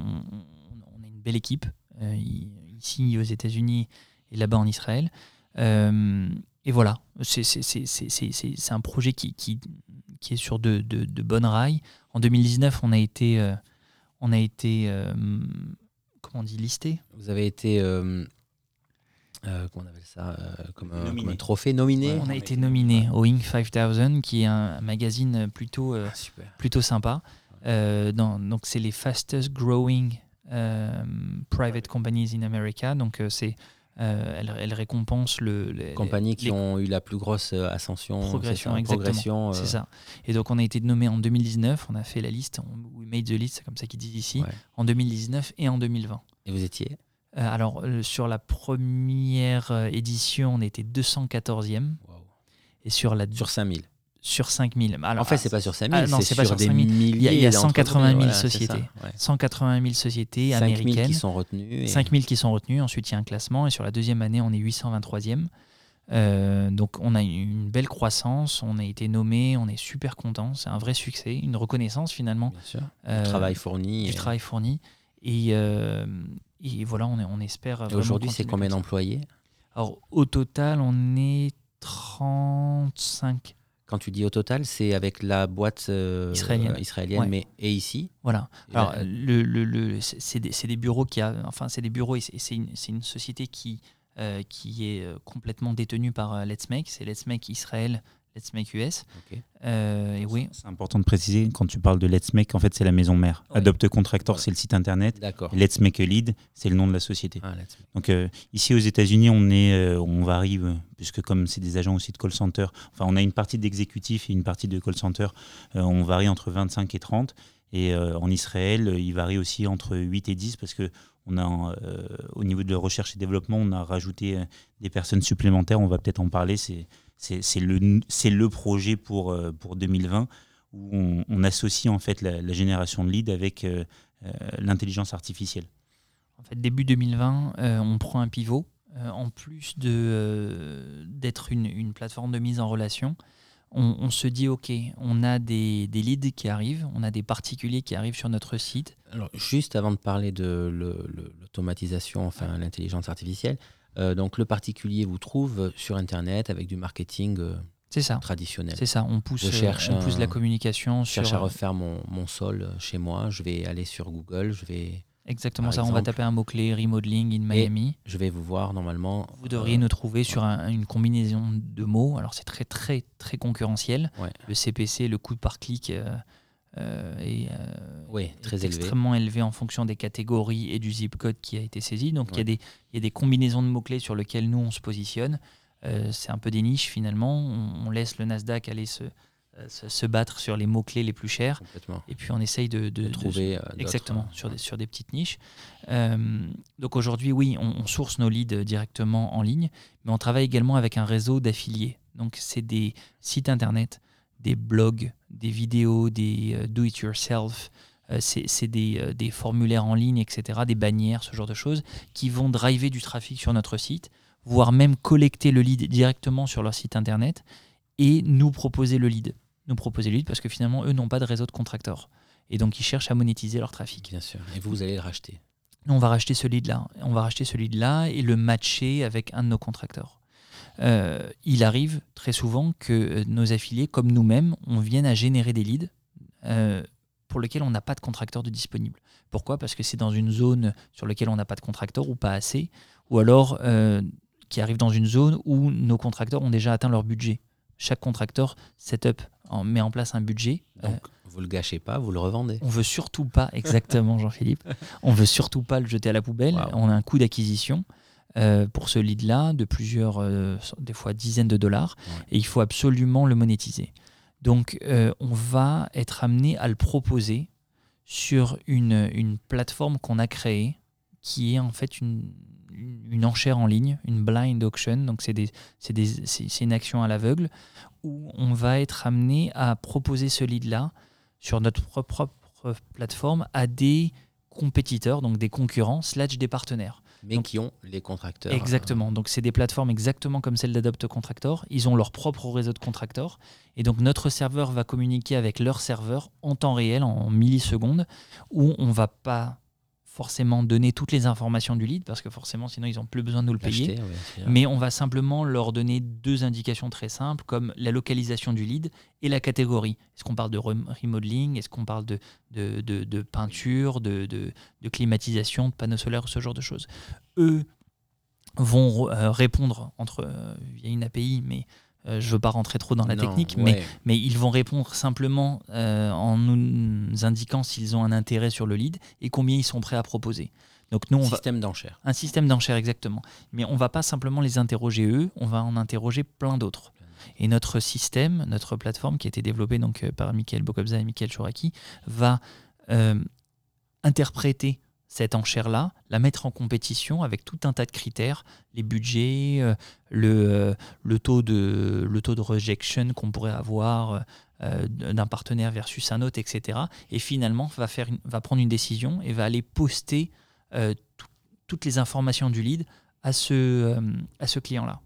Speaker 2: a une belle équipe euh, ici aux États-Unis et là-bas en Israël. et voilà, c'est un projet qui, est sur de, de, de, bonnes rails. En 2019, on a été, on a été comment on dit, listé.
Speaker 1: Vous avez été euh, comment on appelle ça, euh, comme, un, trophée nominé.
Speaker 2: on a été nominé au Inc 5000, qui est un magazine plutôt, euh, ah, plutôt sympa. donc c'est les fastest growing private companies in America. Donc c'est elle, elle, récompense le,
Speaker 1: les compagnies qui ont eu la plus grosse ascension,
Speaker 2: progression, exactement. C'est ça. Et donc on a été nommé en 2019. On a fait la liste, we made the list, c'est comme ça qu'ils disent ici, en 2019 et en 2020.
Speaker 1: Et vous étiez
Speaker 2: euh, alors, euh, sur la première euh, édition, on était 214e.
Speaker 1: Et sur la sur 5000
Speaker 2: sur 5000.
Speaker 1: Alors, en fait, c'est pas sur 5000, ah,
Speaker 2: c'est pas sur des Il y a, il y a 180 000 sociétés. 180 000 sociétés américaines. 5000
Speaker 1: qui sont retenues.
Speaker 2: 5000 qui sont retenues. Ensuite, il y a un classement. Et sur la deuxième année, on est 823e. donc, on a une belle croissance. On a été nommé. On est super content. C'est un vrai succès. Une reconnaissance, finalement. Bien
Speaker 1: sûr. du travail fourni.
Speaker 2: Du travail fourni. Et, et voilà, on, on espère.
Speaker 1: Aujourd'hui, c'est combien d'employés?
Speaker 2: Alors, au total, on est 35.
Speaker 1: Quand tu dis au total, c'est avec la boîte euh, israélienne, israélienne mais et ici?
Speaker 2: Voilà. Alors, le, le, le c'est des, des, bureaux qui a, enfin, c'est des bureaux et c'est une, une, société qui, euh, qui est euh, complètement détenue par Let's Make. C'est Let's Make Israël Let's Make US.
Speaker 3: Euh, et oui. C'est important de préciser, quand tu parles de Let's Make, en fait, c'est la maison mère. Adopt Contractor, c'est le site internet. Let's Make a Lead, c'est le nom de la société. Ah, Donc, euh, ici aux États-Unis, on, est, euh, on varie, puisque comme c'est des agents aussi de call center, enfin, on a une partie d'exécutif et une partie de call center, on varie entre 25 et 30. Et en Israël, il varie aussi entre 8 et 10 parce que on a, au niveau de la recherche et développement, on a rajouté des personnes supplémentaires. On va peut-être en parler. C'est c'est le, le projet pour, euh, pour 2020 où on, associe en fait la, génération de leads avec euh, l'intelligence artificielle
Speaker 2: En fait, début 2020, on prend un pivot. en plus d'être une, une, plateforme de mise en relation, on, se dit, OK, on a des, leads qui arrivent, on a des particuliers qui arrivent sur notre site.
Speaker 1: Alors, juste avant de parler de l'automatisation, enfin l'intelligence artificielle, euh, donc le particulier vous trouve sur Internet avec du marketing euh, ça. traditionnel.
Speaker 2: C'est ça, on pousse, cherche on pousse la communication.
Speaker 1: Je cherche à refaire mon, mon, sol chez moi, je vais aller sur Google, je vais
Speaker 2: Exactement ça, on va taper un mot-clé remodeling in Miami.
Speaker 1: je vais vous voir normalement.
Speaker 2: Vous devriez nous trouver sur une combinaison de mots. Alors c'est très très très concurrentiel. Le CPC, le coût par clic euh, euh, est,
Speaker 1: euh, très
Speaker 2: extrêmement élevé en fonction des catégories et du zip code qui a été saisi. Donc il y, y, a des combinaisons de mots-clés sur lesquelles nous on se positionne. c'est un peu des niches finalement. On, on laisse le Nasdaq aller se euh, se, battre sur les mots-clés les plus chers. Et puis on essaye de,
Speaker 1: trouver. Euh,
Speaker 2: exactement, sur, des, sur des petites niches. Euh, donc aujourd'hui, oui, on, source nos leads directement en ligne, mais on travaille également avec un réseau d'affiliés. Donc c'est des sites internet, des blogs, des vidéos, des do-it-yourself. c'est des, des, formulaires en ligne, etc., des bannières, ce genre de choses, qui vont driver du trafic sur notre site, voire même collecter le lead directement sur leur site internet et nous proposer le lead nous proposer le lead parce que finalement, eux n'ont pas de réseau de contracteurs. Et donc, ils cherchent à monétiser leur trafic.
Speaker 1: Bien sûr. Et vous, vous allez le racheter
Speaker 2: on va racheter ce lead-là. On va racheter ce lead-là et le matcher avec un de nos contracteurs. Euh, il arrive très souvent que euh, nos affiliés, comme nous-mêmes, on vienne à générer des leads euh, pour lesquels on n'a pas de contracteur de disponible. Pourquoi? Parce que c'est dans une zone sur laquelle on n'a pas de contracteur ou pas assez, ou alors qui arrive dans une zone où nos contracteurs ont déjà atteint leur budget. Chaque contracteur setup en, met en place un budget.
Speaker 1: Donc, vous le gâchez pas, vous le revendez.
Speaker 2: On veut surtout pas, exactement Jean-Philippe, on veut surtout pas le jeter à la poubelle. On a un coût d'acquisition. Euh, pour ce lead-là de plusieurs, euh, des fois dizaines de dollars, et il faut absolument le monétiser. Donc on va être amené à le proposer sur une, une plateforme qu'on a créée, qui est en fait une, une enchère en ligne, une blind auction, donc c'est une action à l'aveugle, où on va être amené à proposer ce lead-là sur notre propre plateforme à des compétiteurs, donc des concurrents, slash des partenaires.
Speaker 1: Mais qui ont les contracteurs.
Speaker 2: Exactement. Donc, c'est des plateformes exactement comme celle d'Adopt Contractor. Ils ont leur propre réseau de contracteurs. Et donc, notre serveur va communiquer avec leur serveur en temps réel, en millisecondes, où on ne va pas forcément donner toutes les informations du lead parce que forcément sinon ils n'ont plus besoin de nous le payer. mais on va simplement leur donner deux indications très simples comme la localisation du lead et la catégorie. Est-ce qu'on parle de remodeling? Est-ce qu'on parle de, de, de, peinture, de, de, climatisation, de panneaux solaires, ce genre de choses? Eux vont euh, répondre entre, euh, via une API, mais euh, je ne veux pas rentrer trop dans la technique, mais, mais ils vont répondre simplement euh, en nous indiquant s'ils ont un intérêt sur le lead et combien ils sont prêts à proposer.
Speaker 1: Donc nous, un système d'enchères.
Speaker 2: Un système d'enchères, exactement. Mais on ne va pas simplement les interroger eux, on va en interroger plein d'autres. Et notre système, notre plateforme qui a été développée donc, euh, par Michael Bokobza et Michael Chouraki, va interpréter cette enchère-là, la mettre en compétition avec tout un tas de critères, les budgets, euh, le, euh, le, taux, de, le taux de rejection qu'on pourrait avoir euh, d'un partenaire versus un autre, etc. Et finalement, va, faire va prendre une décision et va aller poster toutes les informations du lead à ce, à ce client-là.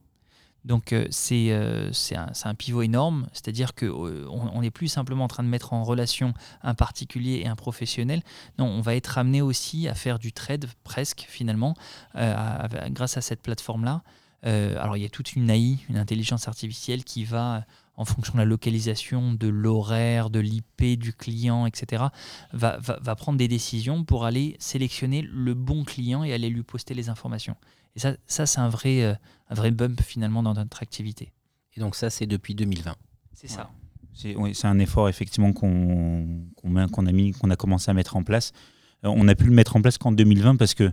Speaker 2: Donc euh, euh, c'est un, pivot énorme, c'est-à-dire qu'on euh, n'est plus simplement en train de mettre en relation un particulier et un professionnel, non, on va être amené aussi à faire du trade presque finalement grâce à cette plateforme-là. alors il y a toute une AI, une intelligence artificielle qui va en fonction de la localisation, de l'horaire, de l'IP du client, etc., va, va, prendre des décisions pour aller sélectionner le bon client et aller lui poster les informations. Et ça, ça c'est un vrai, euh, un vrai bump finalement dans notre activité.
Speaker 1: Et donc ça, c'est depuis 2020.
Speaker 2: C'est ça.
Speaker 3: C'est oui, un effort effectivement qu'on qu'on a mis, qu'on a commencé à mettre en place. Euh, on a pu le mettre en place qu'en 2020 parce que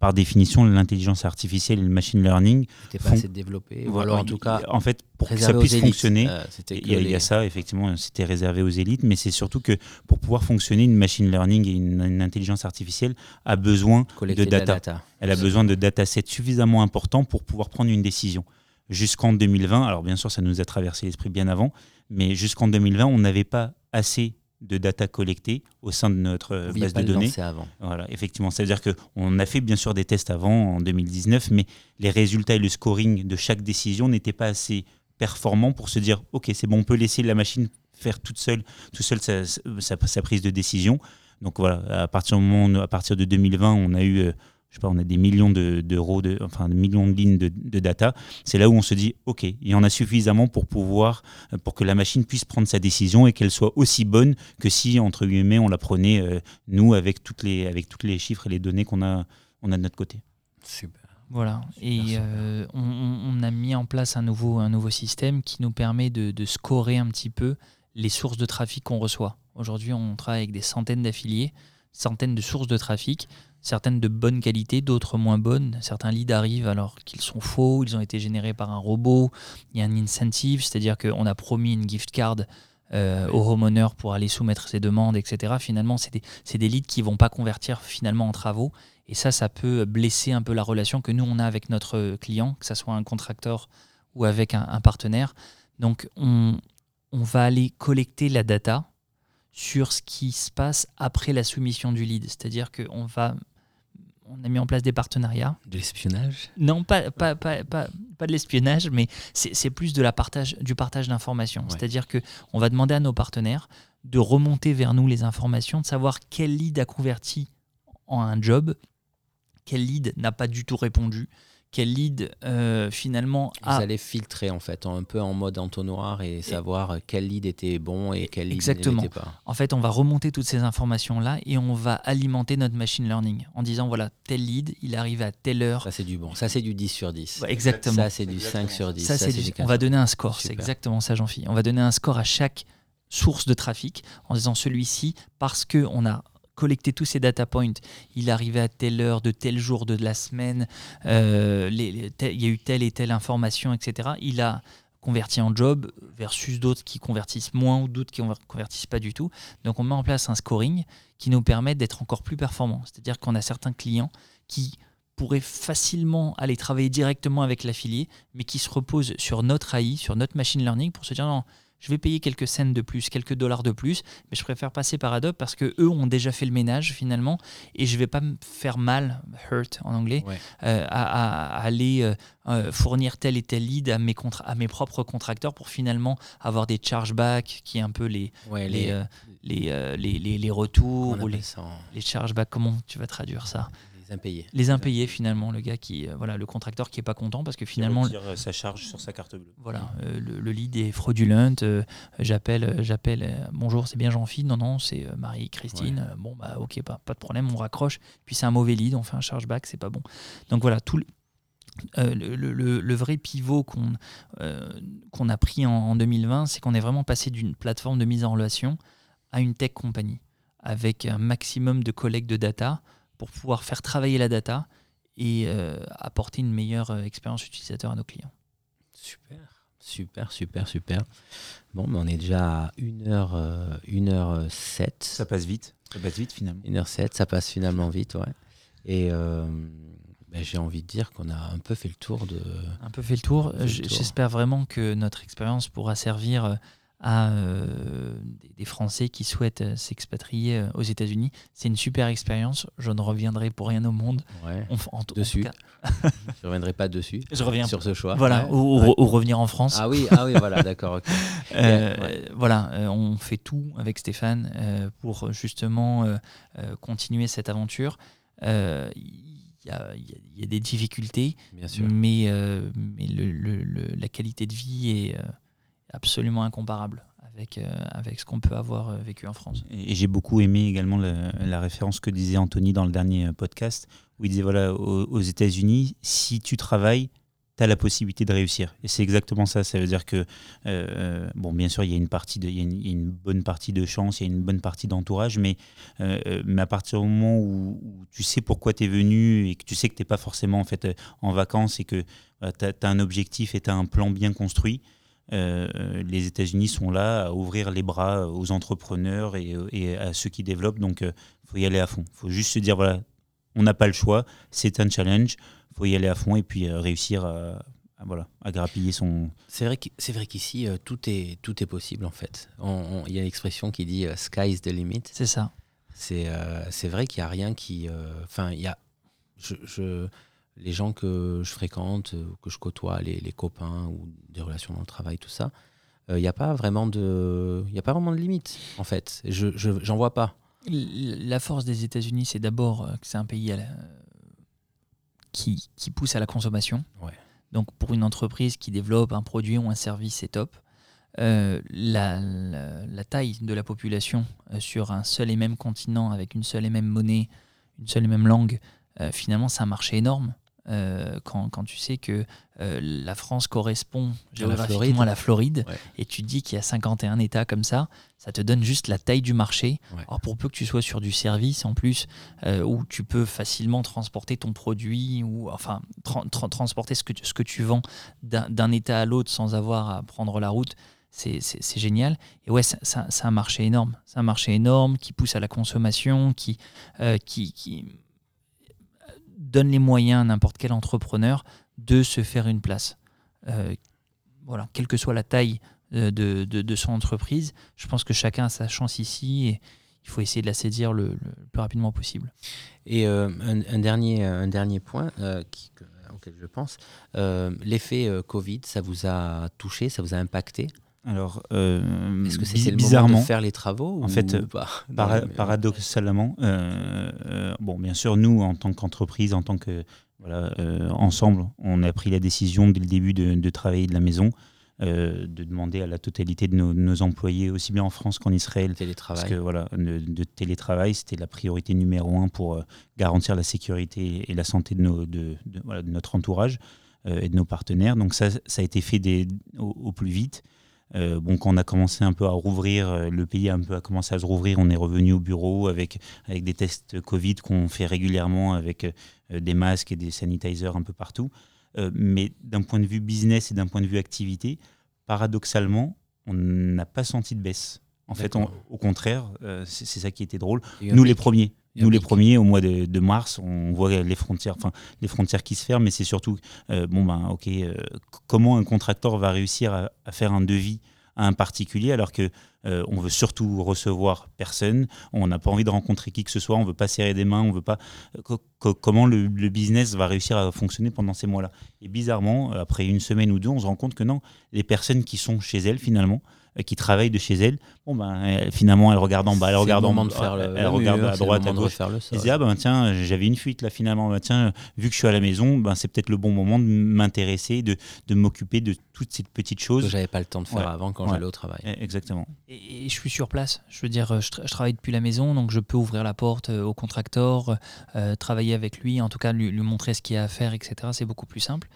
Speaker 3: par définition, l'intelligence artificielle et le machine learning
Speaker 1: n'était pas assez développé.
Speaker 3: Voilà, en tout cas, en fait, pour que ça puisse fonctionner, euh, il, y a, ça effectivement, c'était réservé aux élites, mais c'est surtout que pour pouvoir fonctionner, une machine learning et une, intelligence artificielle a besoin de data. Elle a besoin de datasets suffisamment importants pour pouvoir prendre une décision. Jusqu'en 2020, alors bien sûr, ça nous a traversé l'esprit bien avant, mais jusqu'en 2020, on n'avait pas assez de data collectée au sein de notre base de données.
Speaker 1: Avant.
Speaker 3: Voilà, effectivement, ça veut dire qu'on a fait bien sûr des tests avant en 2019, mais les résultats et le scoring de chaque décision n'étaient pas assez performants pour se dire ok c'est bon on peut laisser la machine faire toute seule tout seul sa, sa, prise de décision. Donc voilà, à partir, du moment, à partir de 2020, on a eu je sais pas, on a des millions d'euros, de, enfin des millions de lignes de, data. C'est là où on se dit, ok, il y en a suffisamment pour pouvoir, pour que la machine puisse prendre sa décision et qu'elle soit aussi bonne que si entre guillemets on la prenait euh, nous avec toutes les avec toutes les chiffres et les données qu'on a on a de notre côté.
Speaker 2: Super. Voilà. et euh, on, a mis en place un nouveau, un nouveau système qui nous permet de, de scorer un petit peu les sources de trafic qu'on reçoit. Aujourd'hui, on travaille avec des centaines d'affiliés, centaines de sources de trafic certaines de bonne qualité, d'autres moins bonnes. Certains leads arrivent alors qu'ils sont faux, ils ont été générés par un robot. Il y a un incentive, c'est-à-dire qu'on a promis une gift card euh, au homeowner pour aller soumettre ses demandes, etc. Finalement, c'est des, des, leads qui ne vont pas convertir finalement en travaux. Et ça, ça peut blesser un peu la relation que nous, on a avec notre client, que ce soit un contracteur ou avec un, partenaire. Donc, on, on va aller collecter la data sur ce qui se passe après la soumission du lead. C'est-à-dire qu'on va on a mis en place des partenariats.
Speaker 1: De l'espionnage?
Speaker 2: Non, pas, pas, pas, pas, de l'espionnage, mais c'est plus de la partage, du partage d'informations. C'est-à-dire qu'on va demander à nos partenaires de remonter vers nous les informations, de savoir quel lead a converti en un job, quel lead n'a pas du tout répondu, quel lead euh, finalement
Speaker 1: a... Vous allez filtrer en fait, un peu en mode entonnoir et savoir quel lead était bon et quel lead n'était pas.
Speaker 2: En fait, on va remonter toutes ces informations-là et on va alimenter notre machine learning en disant voilà, tel lead, il arrive à telle heure.
Speaker 1: Ça c'est du bon, ça c'est du 10 sur 10.
Speaker 2: exactement.
Speaker 1: Ça c'est du 5 sur 10. Ça,
Speaker 2: on va donner un score, c'est exactement ça Jean-Philippe. On va donner un score à chaque source de trafic en disant celui-ci parce qu'on a collecter tous ces data points. Il arrivait à telle heure, de tel jour de la semaine, euh, il y a eu telle et telle information, etc. Il a converti en job versus d'autres qui convertissent moins ou d'autres qui ne convertissent pas du tout. Donc on met en place un scoring qui nous permet d'être encore plus performants. C'est-à-dire qu'on a certains clients qui pourraient facilement aller travailler directement avec l'affilié, mais qui se reposent sur notre AI, sur notre machine learning pour se dire non, je vais payer quelques cents de plus, quelques dollars de plus, mais je préfère passer par Adobe parce que eux ont déjà fait le ménage finalement et je vais pas me faire mal, hurt en anglais, euh, à, aller euh, euh, fournir tel et tel lead à mes, à mes propres contracteurs pour finalement avoir des chargebacks qui est un peu les, les, les, les, les, retours ou les, les chargebacks. Comment tu vas traduire ça?
Speaker 1: Les impayés.
Speaker 2: Les impayés, finalement, le gars qui, euh, voilà, le contracteur qui est pas content parce que finalement.
Speaker 3: Qui retire sa charge sur sa carte bleue.
Speaker 2: Voilà, euh, le, lead est fraudulent. Euh, j'appelle, j'appelle. bonjour, c'est bien Jean-Philippe. Non, non, c'est Marie-Christine. Bon, bah, ok, pas, pas de problème, on raccroche. Puis c'est un mauvais lead, on fait un chargeback, c'est pas bon. Donc voilà, tout le, le, vrai pivot qu'on qu'on a pris en, en 2020, c'est qu'on est vraiment passé d'une plateforme de mise en relation à une tech compagnie avec un maximum de collègues de data pour pouvoir faire travailler la data et euh, apporter une meilleure euh, expérience utilisateur à nos clients.
Speaker 1: Super, super, super, super. Bon, mais on est déjà à 1h, euh, 1h07.
Speaker 3: Ça passe vite, ça passe vite finalement.
Speaker 1: 1h07, ça passe finalement vite, ouais. Et ben, j'ai envie de dire qu'on a un peu fait le tour de.
Speaker 2: Un peu fait le tour. J'espère vraiment que notre expérience pourra servir à euh, des Français qui souhaitent euh, s'expatrier euh, aux États-Unis. C'est une super expérience. Je ne reviendrai pour rien au monde.
Speaker 1: en, dessus. je ne reviendrai pas dessus.
Speaker 2: Je reviens
Speaker 1: sur ce choix.
Speaker 2: Voilà, ou, revenir en France.
Speaker 1: Ah oui, ah oui, voilà, d'accord.
Speaker 2: voilà, on fait tout avec Stéphane pour justement continuer cette aventure. Il y, a, des difficultés, Bien sûr. mais, mais la qualité de vie est absolument incomparable avec, euh, avec ce qu'on peut avoir euh, vécu en France.
Speaker 3: Et, j'ai beaucoup aimé également la référence que disait Anthony dans le dernier euh, podcast, où il disait voilà, aux, États-Unis, si tu travailles, tu as la possibilité de réussir. Et c'est exactement ça. Ça veut dire que, bon, bien sûr, il y, a une y bonne partie de chance, il y a une bonne partie d'entourage, mais, mais à partir du moment où, tu sais pourquoi tu es venu et que tu sais que tu n'es pas forcément en, fait, en vacances et que tu as, un objectif et tu as un plan bien construit, euh, les États-Unis sont là à ouvrir les bras aux entrepreneurs et, à ceux qui développent. Donc, il euh, faut y aller à fond. Il faut juste se dire voilà, on n'a pas le choix, c'est un challenge, il faut y aller à fond et puis euh, réussir à, voilà, à grappiller son.
Speaker 1: C'est vrai qu'ici, tout, est, tout est possible en fait. Il y a une expression qui dit sky is the limit.
Speaker 2: C'est ça.
Speaker 1: C'est vrai qu'il n'y a rien qui. Enfin, il y a. je, les gens que je fréquente, euh, que je côtoie, les, copains ou des relations dans le travail, tout ça, il euh, n'y a pas vraiment de, il a pas vraiment de limite en fait. Je j'en vois pas.
Speaker 2: La force des États-Unis, c'est d'abord euh, que c'est un pays qui, qui, pousse à la consommation. Donc pour une entreprise qui développe un produit ou un service, c'est top. la, la, taille de la population sur un seul et même continent, avec une seule et même monnaie, une seule et même langue, finalement, c'est un marché énorme. Euh, quand, quand, tu sais que euh, la France correspond géographiquement à la Floride, et tu dis qu'il y a 51 États comme ça, ça te donne juste la taille du marché. Alors pour peu que tu sois sur du service en plus, euh, où tu peux facilement transporter ton produit, ou enfin transporter ce que, ce que tu vends d'un État à l'autre sans avoir à prendre la route, c'est génial. Et ouais, c'est un marché énorme. C'est un marché énorme qui pousse à la consommation, qui, qui, qui donne les moyens à n'importe quel entrepreneur de se faire une place. Euh, voilà, quelle que soit la taille euh, de, de, son entreprise, je pense que chacun a sa chance ici et il faut essayer de la saisir le, plus rapidement possible.
Speaker 1: Et euh, un, dernier, un dernier point auquel je pense, l'effet Covid, ça vous a touché, ça vous a impacté?
Speaker 3: Alors,
Speaker 1: euh, est-ce que c'est bizarrement de faire les travaux
Speaker 3: En fait, paradoxalement, euh, euh, bon, bien sûr, nous, en tant qu'entreprise, en tant que voilà, ensemble, on a pris la décision dès le début de, travailler de la maison, de demander à la totalité de nos, employés, aussi bien en France qu'en Israël,
Speaker 1: télétravail.
Speaker 3: parce que voilà, de, télétravail, c'était la priorité numéro un pour garantir la sécurité et la santé de, nos, de, notre entourage et de nos partenaires. Donc ça, ça a été fait au, plus vite. Euh, bon, quand on a commencé un peu à rouvrir, euh, le pays a un peu a commencé à se rouvrir, on est revenu au bureau avec, avec des tests Covid qu'on fait régulièrement avec euh, des masques et des sanitizers un peu partout. mais d'un point de vue business et d'un point de vue activité, paradoxalement, on n'a pas senti de baisse. En fait, au contraire, c'est ça qui était drôle. Nous, les premiers, nous, les premiers, au mois de, mars, on voit les frontières, enfin, les frontières qui se ferment, mais c'est surtout, euh, bon, ben, ok, euh, comment un contracteur va réussir à, faire un devis à un particulier alors que euh, on veut surtout recevoir personne, on n'a pas envie de rencontrer qui que ce soit, on veut pas serrer des mains, on veut pas. comment le, business va réussir à fonctionner pendant ces mois-là Et bizarrement, après une semaine ou deux, on se rend compte que non, les personnes qui sont chez elles finalement, euh, qui travaille de chez elle, bon ben finalement elle regarde en bas, elle regarde en
Speaker 1: de faire
Speaker 3: elle regarde à droite, à gauche. Elle dit ah ben tiens j'avais une fuite là finalement, ben, tiens vu que je suis à la maison, ben c'est peut-être le bon moment de m'intéresser, de, de m'occuper de toutes ces petites choses
Speaker 1: que j'avais pas le temps de faire avant quand j'allais au travail.
Speaker 3: Eh, exactement.
Speaker 2: Et, je suis sur place, je veux dire je, travaille depuis la maison donc je peux ouvrir la porte euh, au contracteur, euh, travailler avec lui, en tout cas lui, lui montrer ce qu'il y a à faire etc. C'est beaucoup plus simple.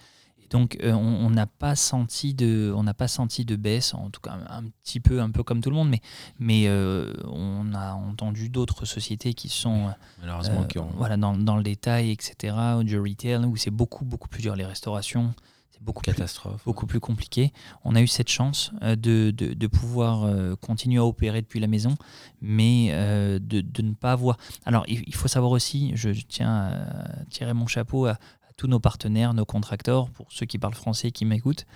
Speaker 2: Donc euh, on n'a pas senti de, on n'a pas senti de baisse, en tout cas un petit peu, un peu comme tout le monde, mais, mais euh, on a entendu d'autres sociétés qui sont
Speaker 1: malheureusement
Speaker 2: voilà dans, dans, le détail, etc. Du retail où c'est beaucoup beaucoup plus dur les restaurations. Beaucoup
Speaker 1: Catastrophe.
Speaker 2: Plus, beaucoup plus compliqué. On a eu cette chance de, de, de pouvoir continuer à opérer depuis la maison, mais de, de, ne pas avoir. Alors, il, faut savoir aussi, je tiens à tirer mon chapeau à, tous nos partenaires, nos contracteurs, pour ceux qui parlent français et qui m'écoutent,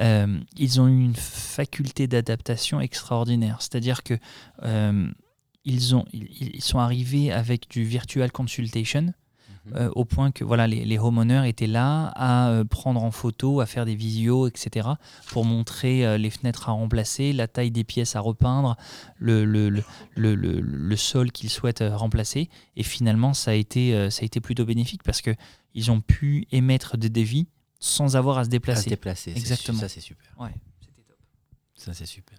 Speaker 2: euh, ils ont une faculté d'adaptation extraordinaire. C'est-à-dire que euh, ils, ont, ils, sont arrivés avec du virtual consultation. Mhm. Euh, au point que voilà, les, les homeowners étaient là à prendre en photo, à faire des visios, etc., pour montrer les fenêtres à remplacer, la taille des pièces à repeindre, le, le, le, le, le sol qu'ils souhaitent remplacer. Et finalement, ça a été, ça a été plutôt bénéfique parce que ils ont pu émettre des devis sans avoir à se déplacer. À se
Speaker 1: déplacer, exactement. Ça, c'est super.
Speaker 2: Ouais, c'était top.
Speaker 1: Ça, c'est super.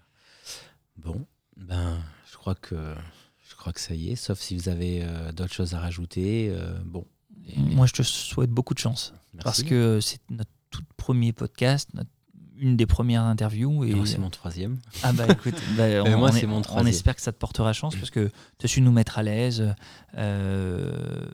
Speaker 1: Bon, ben, je crois que je crois que ça y est, sauf si vous avez euh, d'autres choses à rajouter. Euh, bon.
Speaker 2: Moi, je te souhaite beaucoup de chance parce que c'est notre tout premier podcast, une des premières interviews.
Speaker 1: Et c'est mon troisième.
Speaker 2: Ah bah écoute, bah, on, moi, c'est mon on espère que ça te portera chance parce que tu as su nous mettre à l'aise. Euh,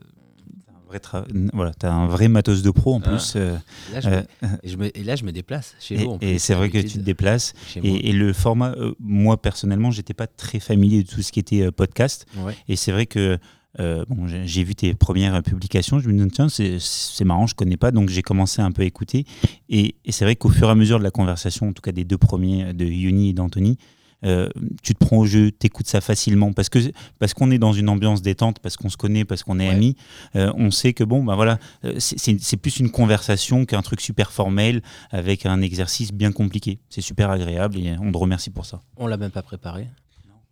Speaker 3: voilà, tu as un vrai matos de pro en ah. plus.
Speaker 1: Euh, euh, et, là, je me, déplace chez
Speaker 3: vous. et c'est vrai que tu te déplaces. Et, le format, euh, moi personnellement, j'étais pas très familier de tout ce qui était podcast. Et c'est vrai que bon, j'ai vu tes premières publications, je me dis tiens c'est marrant, je connais pas, donc j'ai commencé un peu à écouter. Et, et c'est vrai qu'au fur et à mesure de la conversation, en tout cas des deux premiers, de Yoni et d'Anthony, euh, tu te prends au jeu, tu écoutes ça facilement parce que parce qu'on est dans une ambiance détente, parce qu'on se connaît, parce qu'on est amis, euh, on sait que bon, bah voilà, euh, c'est plus une conversation qu'un truc super formel avec un exercice bien compliqué. C'est super agréable et on te remercie pour ça.
Speaker 1: On l'a même pas préparé.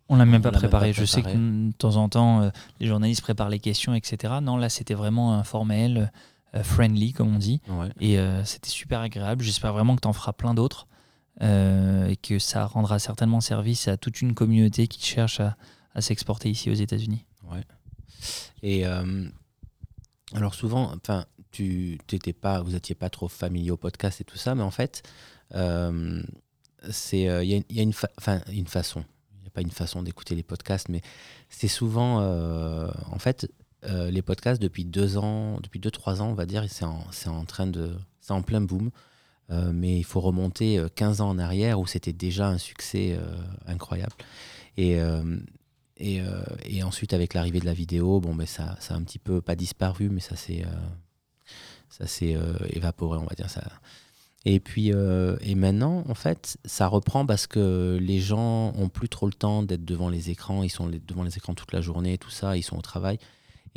Speaker 2: On l'a même, pas préparé. Je sais que de temps en temps, les journalistes préparent les questions, etc. Non, là, c'était vraiment informel, friendly, comme on dit. Et c'était super agréable. J'espère vraiment que tu en feras plein d'autres. Euh, et que ça rendra certainement service à toute une communauté qui cherche à, s'exporter ici aux États-Unis.
Speaker 1: Ouais. Et euh, alors souvent, enfin, tu t'étais pas, vous étiez pas trop familier au podcast et tout ça, mais en fait, euh, c'est il y, y, a une, une façon. Une façon d'écouter les podcasts, mais c'est souvent, en fait, les podcasts depuis deux ans, depuis deux trois ans, on va dire, c'est en, train de, c'est en plein boom. Euh, mais il faut remonter 15 euh, ans en arrière où c'était déjà un succès euh, incroyable. Et, et, ensuite, avec l'arrivée de la vidéo, bon, ben ça, ça a un petit peu, pas disparu, mais ça s'est ça s'est évaporé, on va dire ça. Et puis, et maintenant, en fait, ça reprend parce que les gens ont plus trop le temps d'être devant les écrans. Ils sont devant les écrans toute la journée, tout ça. Ils sont au travail.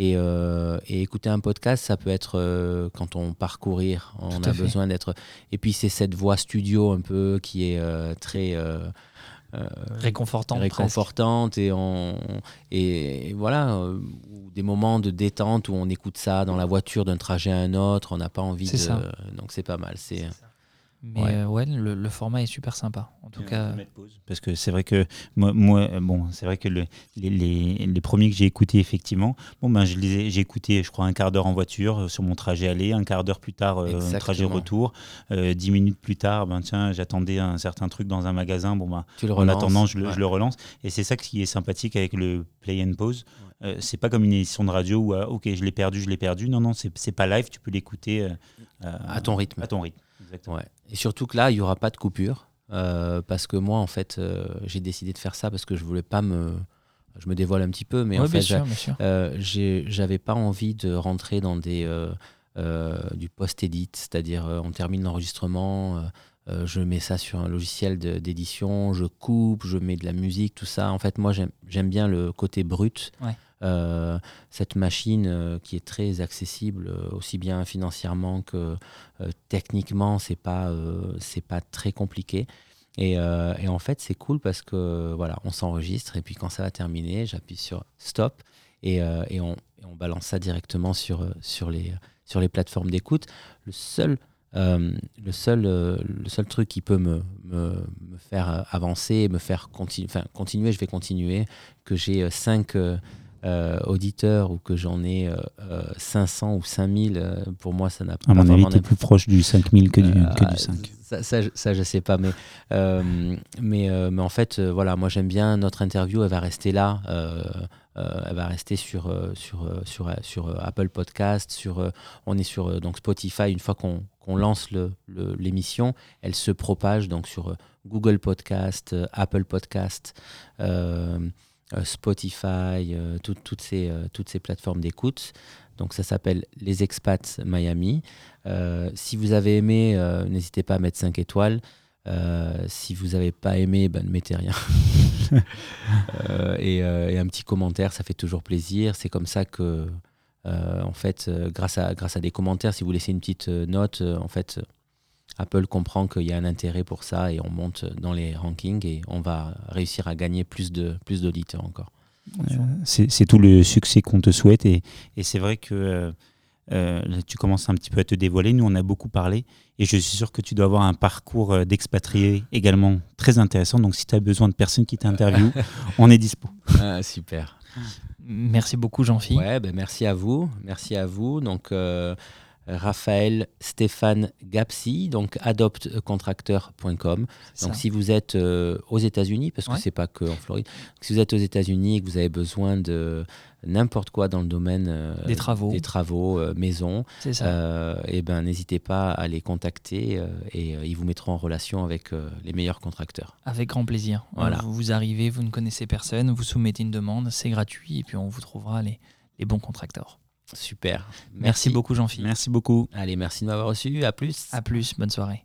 Speaker 1: Euh, et, écouter un podcast, ça peut être euh, quand on parcourir, on a besoin d'être. Et puis c'est cette voix studio un peu qui est euh, très
Speaker 2: réconfortante,
Speaker 1: réconfortante et on et, voilà des moments de détente où on écoute ça dans la voiture d'un trajet à un autre, on n'a pas envie de. Ça. Donc c'est pas mal. C'est
Speaker 2: mais ouais, euh, le, format est super sympa. En tout cas,
Speaker 3: parce que c'est vrai que moi, moi bon, c'est vrai que le, les, les, les, premiers que j'ai écoutés effectivement, bon ben je les j'ai écouté, je crois un quart d'heure en voiture euh, sur mon trajet aller, un quart d'heure plus tard euh, trajet retour, dix minutes plus tard, ben tiens, j'attendais un certain truc dans un magasin, bon ben en attendant je le, je le, relance. Et c'est ça qui est sympathique avec le play and pause. c'est pas comme une édition de radio où ok je l'ai perdu, je l'ai perdu. Non non, c'est pas live, tu peux l'écouter
Speaker 1: à ton rythme.
Speaker 3: À ton rythme.
Speaker 1: Et surtout que là, il n'y aura pas de coupure. Euh, parce que moi, en fait, euh, j'ai décidé de faire ça parce que je voulais pas me. Je me dévoile un petit peu, mais en fait, euh, j'avais pas envie de rentrer dans des du post-edit, c'est-à-dire on termine l'enregistrement, je mets ça sur un logiciel d'édition, je coupe, je mets de la musique, tout ça. En fait, moi, j'aime bien le côté brut. Euh, cette machine euh, qui est très accessible euh, aussi bien financièrement que techniquement c'est pas c'est pas très compliqué et, et en fait c'est cool parce que voilà on s'enregistre et puis quand ça va terminer j'appuie sur stop et, et, on, on, balance ça directement sur sur les sur les plateformes d'écoute le seul le, seul, le seul truc qui peut me, me, me faire avancer, me faire continuer, je vais continuer, que j'ai cinq, euh, auditeurs ou que j'en ai 500 euh, euh, ou 5000, pour moi, ça n'a pas.
Speaker 3: À mon avis, tu plus proche du 5000 que du, que du 5.
Speaker 1: Ça, ça, ça, je sais pas, mais, mais, mais en fait, voilà, moi j'aime bien notre interview, elle va rester là. elle va rester sur, sur, sur, sur Apple Podcast, sur, on est sur donc Spotify. Une fois qu'on qu'on lance l'émission, le, elle se propage donc sur Google Podcast, Apple Podcast. Euh, Spotify, euh, toutes, ces, euh, toutes ces plateformes d'écoute. Donc ça s'appelle Les Expats Miami. si vous avez aimé, n'hésitez pas à mettre 5 étoiles. si vous n'avez pas aimé, ben, ne mettez rien. et, un petit commentaire, ça fait toujours plaisir. C'est comme ça que, en fait, grâce, à, grâce à des commentaires, si vous laissez une petite note, en fait, Apple comprend qu'il y a un intérêt pour ça et on monte dans les rankings et on va réussir à gagner plus de plus d'auditeurs encore.
Speaker 3: Euh, c'est tout le succès qu'on te souhaite et, et c'est vrai que euh, euh, tu commences un petit peu à te dévoiler. Nous, on a beaucoup parlé et je suis sûr que tu dois avoir un parcours d'expatrié également très intéressant. Donc, si tu as besoin de personnes qui t'interviewent, on est dispo.
Speaker 1: Ah, super.
Speaker 2: Merci beaucoup, Jean-Philippe.
Speaker 1: Ouais, ben merci à vous. Merci à vous. Donc, Raphaël Stéphane Gapsi, donc adoptcontracteur.com. Donc si vous êtes euh, aux États-Unis, parce que c'est pas que en Floride, si vous êtes aux États-Unis et que vous avez besoin de n'importe quoi dans le domaine euh,
Speaker 2: des travaux,
Speaker 1: des travaux euh, maison, et eh ben n'hésitez pas à les contacter et ils vous mettront en relation avec les meilleurs contracteurs.
Speaker 2: Avec grand plaisir. Voilà. Vous arrivez, vous ne connaissez personne, vous soumettez une demande, c'est gratuit et puis on vous trouvera les les bons contracteurs.
Speaker 1: Super.
Speaker 2: Merci, beaucoup, Jean-Philippe.
Speaker 3: Merci beaucoup.
Speaker 1: Allez, merci de m'avoir reçu. À plus.
Speaker 2: À plus. Bonne soirée.